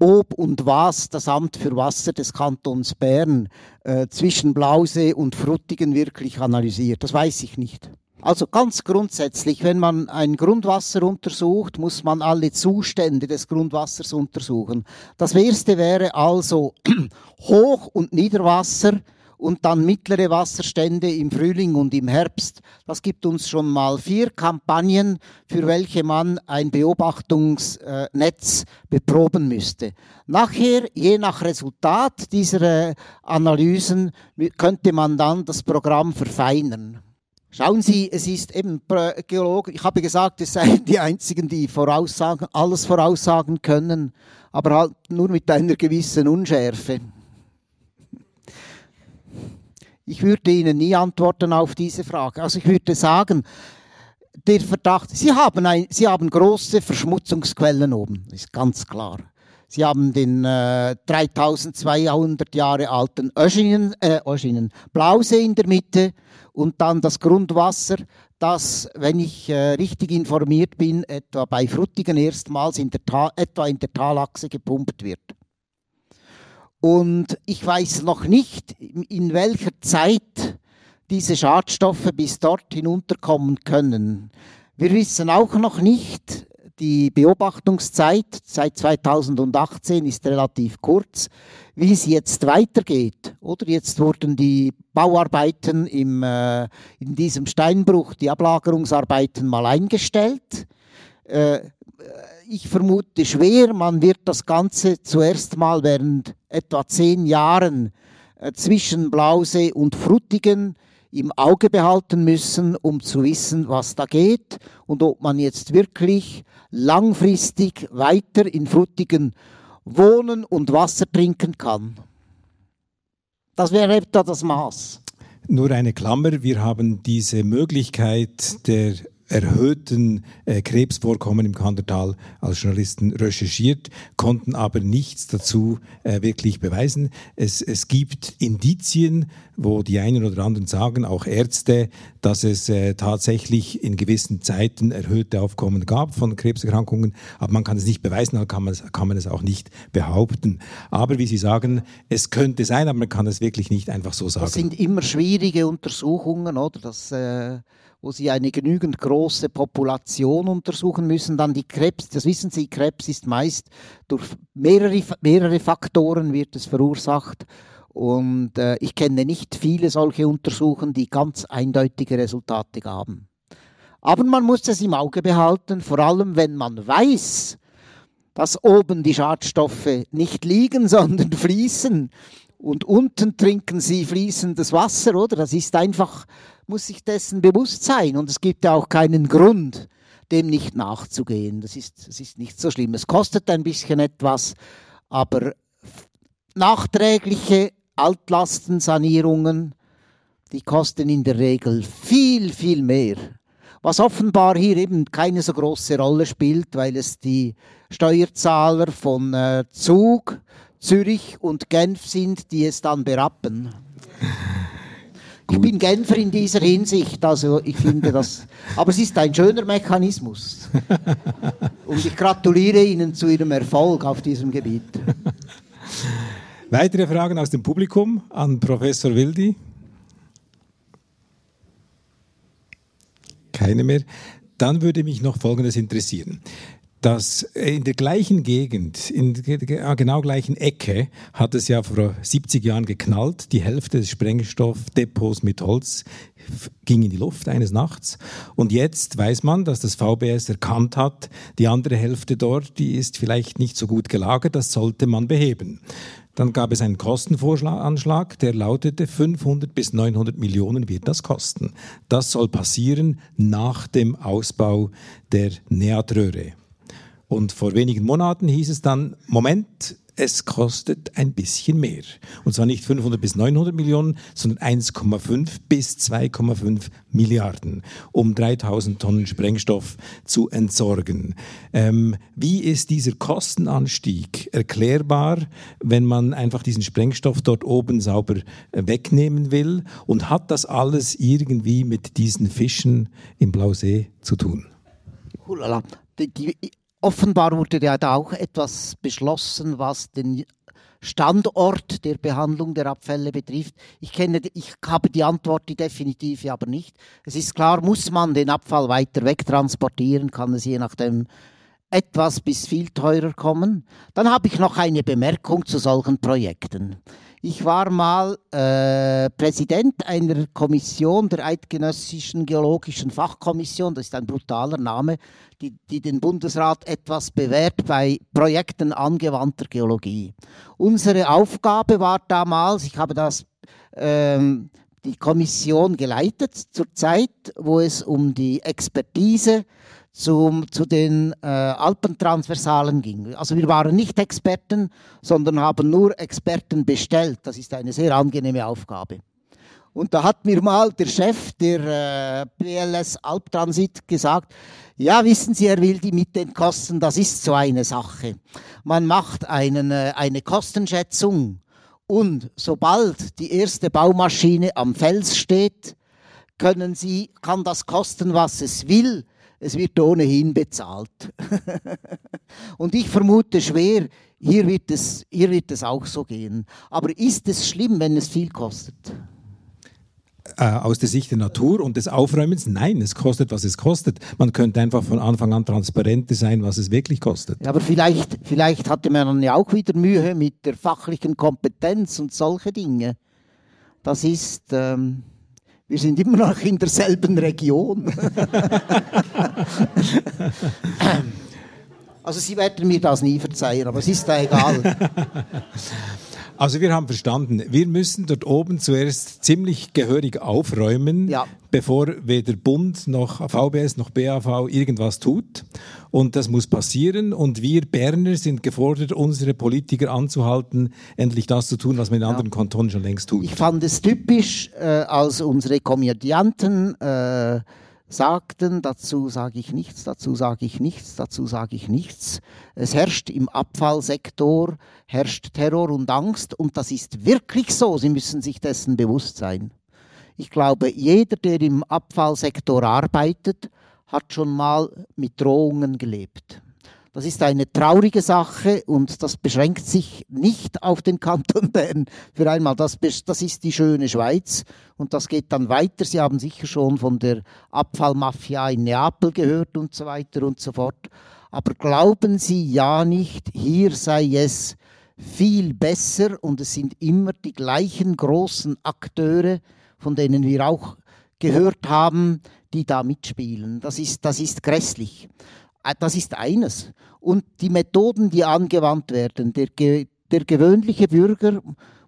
[SPEAKER 8] ob und was das Amt für Wasser des Kantons Bern äh, zwischen Blausee und Fruttigen wirklich analysiert. Das weiß ich nicht. Also ganz grundsätzlich, wenn man ein Grundwasser untersucht, muss man alle Zustände des Grundwassers untersuchen. Das erste wäre also Hoch- und Niederwasser und dann mittlere Wasserstände im Frühling und im Herbst. Das gibt uns schon mal vier Kampagnen, für welche man ein Beobachtungsnetz beproben müsste. Nachher, je nach Resultat dieser äh, Analysen, könnte man dann das Programm verfeinern. Schauen Sie, es ist eben Geologen, ich habe gesagt, es seien die einzigen, die voraussagen, alles voraussagen können, aber halt nur mit einer gewissen Unschärfe. Ich würde Ihnen nie antworten auf diese Frage. Also ich würde sagen, der Verdacht, Sie haben, ein, Sie haben große Verschmutzungsquellen oben, ist ganz klar. Sie haben den äh, 3200 Jahre alten Öschinen, äh, Öschinen, Blausee in der Mitte und dann das Grundwasser, das, wenn ich äh, richtig informiert bin, etwa bei Fruttigen erstmals in der Ta etwa in der Talachse gepumpt wird. Und ich weiß noch nicht, in welcher Zeit diese Schadstoffe bis dort hinunterkommen können. Wir wissen auch noch nicht, die Beobachtungszeit seit 2018 ist relativ kurz, wie es jetzt weitergeht. Oder jetzt wurden die Bauarbeiten im, äh, in diesem Steinbruch, die Ablagerungsarbeiten mal eingestellt. Äh, ich vermute schwer, man wird das Ganze zuerst mal während etwa zehn Jahren äh, zwischen Blausee und Frutigen im Auge behalten müssen, um zu wissen, was da geht und ob man jetzt wirklich langfristig weiter in Frutigen wohnen und Wasser trinken kann. Das wäre etwa das Maß.
[SPEAKER 7] Nur eine Klammer, wir haben diese Möglichkeit der erhöhten äh, Krebsvorkommen im Kandertal als Journalisten recherchiert, konnten aber nichts dazu äh, wirklich beweisen. Es, es gibt Indizien, wo die einen oder anderen sagen, auch Ärzte, dass es äh, tatsächlich in gewissen Zeiten erhöhte Aufkommen gab von Krebserkrankungen, aber man kann es nicht beweisen, dann kann man, kann man es auch nicht behaupten. Aber wie Sie sagen, es könnte sein, aber man kann es wirklich nicht einfach so sagen.
[SPEAKER 8] Das sind immer schwierige Untersuchungen, oder? Das äh wo sie eine genügend große Population untersuchen müssen. Dann die Krebs, das wissen Sie, Krebs ist meist durch mehrere, mehrere Faktoren wird es verursacht. Und äh, ich kenne nicht viele solche Untersuchungen, die ganz eindeutige Resultate gaben. Aber man muss es im Auge behalten, vor allem wenn man weiß, dass oben die Schadstoffe nicht liegen, sondern fließen. Und unten trinken sie fließendes Wasser, oder? Das ist einfach muss sich dessen bewusst sein. Und es gibt ja auch keinen Grund, dem nicht nachzugehen. Das ist, das ist nicht so schlimm. Es kostet ein bisschen etwas, aber nachträgliche Altlastensanierungen, die kosten in der Regel viel, viel mehr. Was offenbar hier eben keine so große Rolle spielt, weil es die Steuerzahler von äh, Zug, Zürich und Genf sind, die es dann berappen. Ich bin Genfer in dieser Hinsicht, also ich finde das, aber es ist ein schöner Mechanismus. Und ich gratuliere Ihnen zu Ihrem Erfolg auf diesem Gebiet.
[SPEAKER 7] Weitere Fragen aus dem Publikum an Professor Wildi? Keine mehr. Dann würde mich noch Folgendes interessieren dass in der gleichen Gegend, in der genau gleichen Ecke, hat es ja vor 70 Jahren geknallt. Die Hälfte des Sprengstoffdepots mit Holz ging in die Luft eines Nachts. Und jetzt weiß man, dass das VBS erkannt hat, die andere Hälfte dort, die ist vielleicht nicht so gut gelagert, das sollte man beheben. Dann gab es einen Kostenvoranschlag, der lautete 500 bis 900 Millionen wird das kosten. Das soll passieren nach dem Ausbau der Neatröhre. Und vor wenigen Monaten hieß es dann, Moment, es kostet ein bisschen mehr. Und zwar nicht 500 bis 900 Millionen, sondern 1,5 bis 2,5 Milliarden, um 3000 Tonnen Sprengstoff zu entsorgen. Ähm, wie ist dieser Kostenanstieg erklärbar, wenn man einfach diesen Sprengstoff dort oben sauber wegnehmen will? Und hat das alles irgendwie mit diesen Fischen im Blausee zu tun?
[SPEAKER 8] Die, die, Offenbar wurde ja da auch etwas beschlossen, was den Standort der Behandlung der Abfälle betrifft. Ich kenne, ich habe die Antwort, die definitive aber nicht. Es ist klar, muss man den Abfall weiter wegtransportieren, kann es je nachdem etwas bis viel teurer kommen. Dann habe ich noch eine Bemerkung zu solchen Projekten. Ich war mal äh, Präsident einer Kommission der Eidgenössischen Geologischen Fachkommission, das ist ein brutaler Name, die, die den Bundesrat etwas bewährt bei Projekten angewandter Geologie. Unsere Aufgabe war damals, ich habe das ähm, die Kommission geleitet zur Zeit, wo es um die Expertise zum, zu den äh, Alpentransversalen ging. Also wir waren nicht Experten, sondern haben nur Experten bestellt. Das ist eine sehr angenehme Aufgabe. Und da hat mir mal der Chef der äh, BLS Alptransit gesagt, ja, wissen Sie, Herr Wildi, mit den Kosten, das ist so eine Sache. Man macht einen, äh, eine Kostenschätzung und sobald die erste Baumaschine am Fels steht, können Sie, kann das kosten, was es will es wird ohnehin bezahlt. und ich vermute schwer, hier wird, es, hier wird es auch so gehen. Aber ist es schlimm, wenn es viel kostet?
[SPEAKER 7] Äh, aus der Sicht der Natur und des Aufräumens, nein, es kostet, was es kostet. Man könnte einfach von Anfang an transparent sein, was es wirklich kostet.
[SPEAKER 8] Ja, aber vielleicht, vielleicht hatte man dann ja auch wieder Mühe mit der fachlichen Kompetenz und solche Dinge. Das ist... Ähm wir sind immer noch in derselben Region. Also Sie werden mir das nie verzeihen, aber es ist da egal.
[SPEAKER 7] Also wir haben verstanden, wir müssen dort oben zuerst ziemlich gehörig aufräumen,
[SPEAKER 8] Ja.
[SPEAKER 7] bevor weder Bund noch VBS noch BAV irgendwas tut. Und das muss passieren. Und wir Berner sind gefordert, unsere Politiker anzuhalten, endlich das zu tun, was man in anderen Kantonen schon längst tut.
[SPEAKER 8] Ich fand es typisch, äh, als unsere Komödianten äh, sagten, dazu sage ich nichts, dazu sage ich nichts, dazu sage ich nichts. Es herrscht im Abfallsektor, herrscht Terror und Angst und das ist wirklich so. Sie müssen sich dessen bewusst sein. Ich glaube, jeder, der im Abfallsektor arbeitet, hat schon mal mit Drohungen gelebt. Das ist eine traurige Sache und das beschränkt sich nicht auf den Kanton Bern. Für einmal, das, das ist die schöne Schweiz und das geht dann weiter. Sie haben sicher schon von der Abfallmafia in Neapel gehört und so weiter und so fort. Aber glauben Sie ja nicht, hier sei es viel besser und es sind immer die gleichen großen Akteure, von denen wir auch gehört haben, die da mitspielen. Das ist, das ist grässlich. Äh, Das ist eines. Und die Methoden, die angewandt werden, der, der gewöhnliche Bürger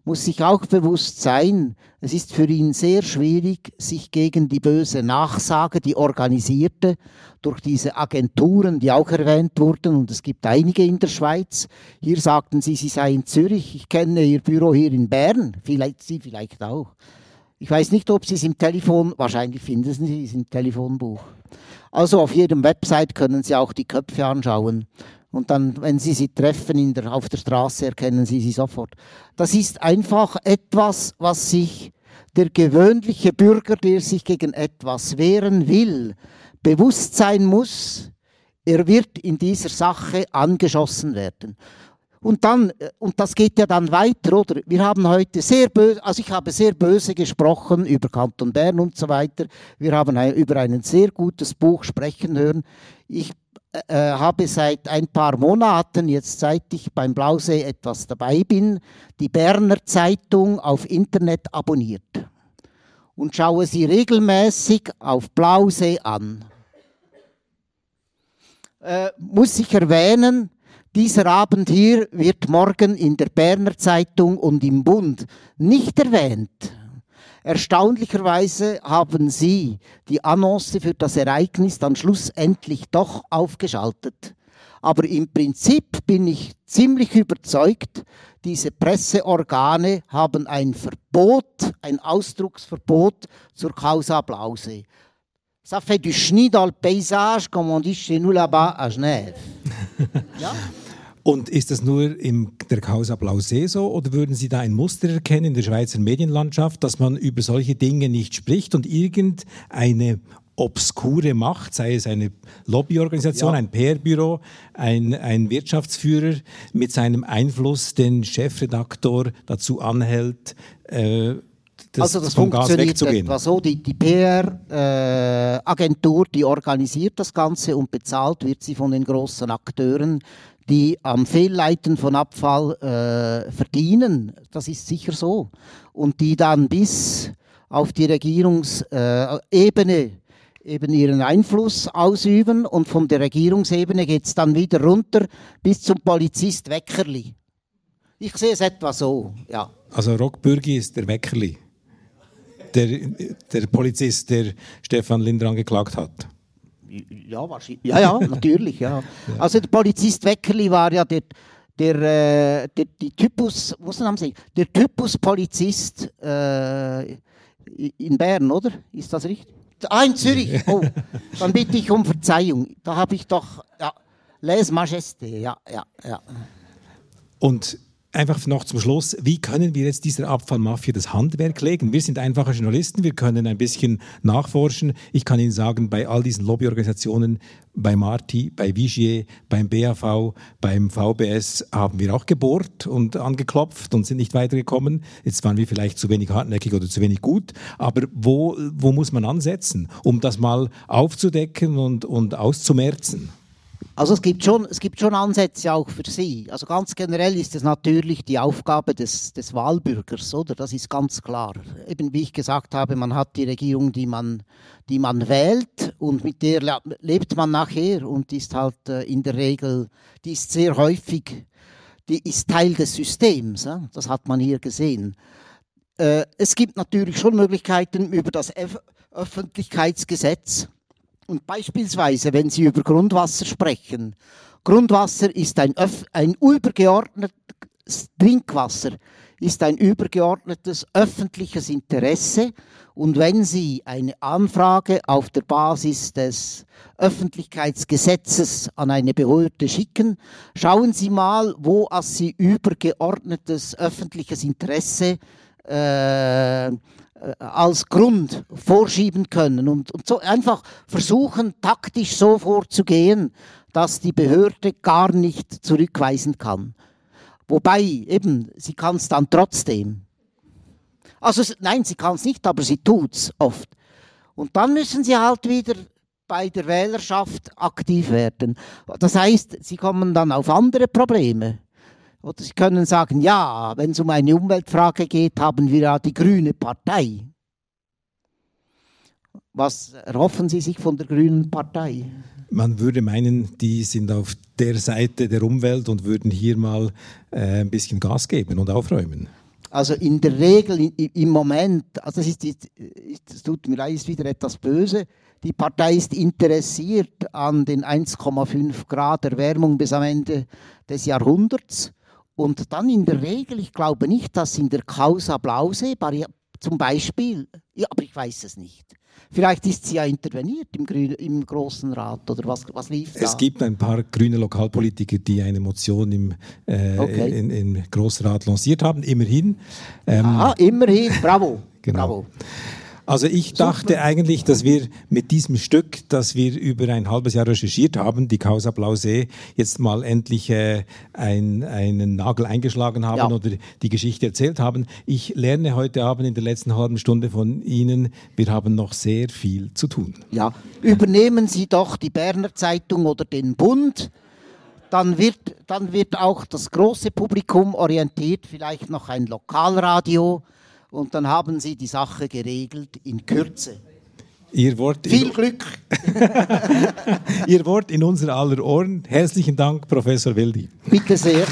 [SPEAKER 8] muss sich auch bewusst sein, es ist für ihn sehr schwierig, sich gegen die böse Nachsage, die organisierte, durch diese Agenturen, die auch erwähnt wurden, und es gibt einige in der Schweiz. Hier sagten sie, sie seien in Zürich, ich kenne ihr Büro hier in Bern, vielleicht Sie vielleicht auch. Ich weiß nicht, ob Sie es im Telefon, wahrscheinlich finden Sie es im Telefonbuch. Also auf jedem Website können Sie auch die Köpfe anschauen. Und dann, wenn Sie sie treffen der, auf der Straße, erkennen Sie sie sofort. Das ist einfach etwas, was sich der gewöhnliche Bürger, der sich gegen etwas wehren will, bewusst sein muss, er wird in dieser Sache angeschossen werden. Und dann, äh, und das geht ja dann weiter, oder? Wir haben heute sehr böse, also ich habe sehr böse gesprochen über Kanton Bern und so weiter. Wir haben über ein sehr gutes Buch sprechen hören. Ich äh, habe seit ein paar Monaten, jetzt seit ich beim Blausee etwas dabei bin, die Berner Zeitung auf Internet abonniert und schaue sie regelmäßig auf Blausee an. Äh, muss ich erwähnen, dieser Abend hier wird morgen in der Berner Zeitung und im Bund nicht erwähnt. Erstaunlicherweise haben Sie die Annonce für das Ereignis dann schlussendlich doch aufgeschaltet. Aber im Prinzip bin ich ziemlich überzeugt, diese Presseorgane haben ein Verbot, ein Ausdrucksverbot zur Causa Blause. Ça fait du chenille dans le paysage, comme on dit chez nous là-bas à Genève. ja?
[SPEAKER 7] Und ist das nur in der Causa Blausee so? Oder würden Sie da ein Muster erkennen in der Schweizer Medienlandschaft, dass man über solche Dinge nicht spricht und irgendeine obskure Macht, sei es eine Lobbyorganisation, ein PR-Büro, ein, ein Wirtschaftsführer mit seinem Einfluss den Chefredaktor dazu anhält, äh, das,
[SPEAKER 8] also das
[SPEAKER 7] vom Gas
[SPEAKER 8] funktioniert
[SPEAKER 7] wegzugehen?
[SPEAKER 8] etwa so, die, die PR-Agentur, die organisiert das Ganze und bezahlt wird sie von den großen Akteuren, die am Fehlleiten von Abfall äh, verdienen. Das ist sicher so. Und die dann bis auf die Regierungsebene äh, eben ihren Einfluss ausüben und von der Regierungsebene geht es dann wieder runter bis zum Polizist Weckerli. Ich sehe es etwa so, ja.
[SPEAKER 7] Also Rockbürgi ist der Weckerli, der, der Polizist, der Stefan Linder angeklagt hat.
[SPEAKER 8] Ja, wahrscheinlich. Ja, ja, natürlich, ja. Also der Polizist Weckerli war ja der, der, äh, der die Typus, was haben Sie, der Typus Polizist äh, in Bern, oder? Ist das richtig? Ah, in Zürich. Oh, dann bitte ich um Verzeihung. Da habe ich doch, ja, Les Majesté, ja, ja, ja.
[SPEAKER 7] Und einfach noch zum Schluss, wie können wir jetzt dieser Abfallmafia das Handwerk legen? Wir sind einfache Journalisten, wir können ein bisschen nachforschen. Ich kann Ihnen sagen, bei all diesen Lobbyorganisationen, bei Marti, bei Vigier, beim BAV, beim VBS haben wir auch gebohrt und angeklopft und sind nicht weitergekommen. Jetzt waren wir vielleicht zu wenig hartnäckig oder zu wenig gut. Aber wo, wo muss man ansetzen, um das mal aufzudecken und, und auszumerzen?
[SPEAKER 8] Also es gibt, schon, es gibt schon Ansätze auch für Sie. Also ganz generell ist es natürlich die Aufgabe des, des Wahlbürgers, oder? Das ist ganz klar. Eben wie ich gesagt habe, man hat die Regierung, die man, die man wählt und mit der lebt man nachher und ist halt äh, in der Regel, die ist sehr häufig, die ist Teil des Systems. Ja? Das hat man hier gesehen. Äh, es gibt natürlich schon Möglichkeiten über das Öf Öffentlichkeitsgesetz und beispielsweise, wenn Sie über Grundwasser sprechen, Grundwasser ist ein, Öf ein übergeordnetes Trinkwasser, ist ein übergeordnetes öffentliches Interesse. Und wenn Sie eine Anfrage auf der Basis des Öffentlichkeitsgesetzes an eine Behörde schicken, schauen Sie mal, wo Sie übergeordnetes öffentliches Interesse äh, als Grund vorschieben können und, und so einfach versuchen, taktisch so vorzugehen, dass die Behörde gar nicht zurückweisen kann. Wobei eben, sie kann es dann trotzdem. Also nein, sie kann es nicht, aber sie tut es oft. Und dann müssen sie halt wieder bei der Wählerschaft aktiv werden. Das heißt, sie kommen dann auf andere Probleme. Oder Sie können sagen, ja, wenn es um eine Umweltfrage geht, haben wir ja die Grüne Partei. Was erhoffen Sie sich von der Grünen Partei?
[SPEAKER 7] Man würde meinen, die sind auf der Seite der Umwelt und würden hier mal äh, ein bisschen Gas geben und aufräumen.
[SPEAKER 8] Also in der Regel im Moment, also das, ist, das tut mir leid, ist wieder etwas böse. Die Partei ist interessiert an den 1,5 Grad Erwärmung bis am Ende des Jahrhunderts. Und dann in der Regel, ich glaube nicht, dass in der Causa Blausee zum Beispiel, ja, aber ich weiß es nicht. Vielleicht ist sie ja interveniert im, Grün, im Großen Rat oder was, was lief
[SPEAKER 7] da? Es gibt ein paar grüne Lokalpolitiker, die eine Motion im, äh, okay. in, im Großrat lanciert haben, immerhin.
[SPEAKER 8] Ähm, Aha, immerhin, bravo.
[SPEAKER 7] genau. Bravo. Also ich dachte eigentlich, dass wir mit diesem Stück, das wir über ein halbes Jahr recherchiert haben, die Causa Blausee, jetzt mal endlich äh, ein, einen Nagel eingeschlagen haben ja. oder die Geschichte erzählt haben. Ich lerne heute Abend in der letzten halben Stunde von Ihnen, wir haben noch sehr viel zu tun.
[SPEAKER 8] Ja, übernehmen Sie doch die Berner Zeitung oder den Bund dann wird, dann wird auch das große Publikum orientiert, vielleicht noch ein Lokalradio, und dann haben sie die Sache geregelt in Kürze.
[SPEAKER 7] Ihr Wort
[SPEAKER 8] Viel Glück!
[SPEAKER 7] Ihr Wort in unser aller Ohren. Herzlichen Dank, Professor Wildi.
[SPEAKER 8] Bitte sehr.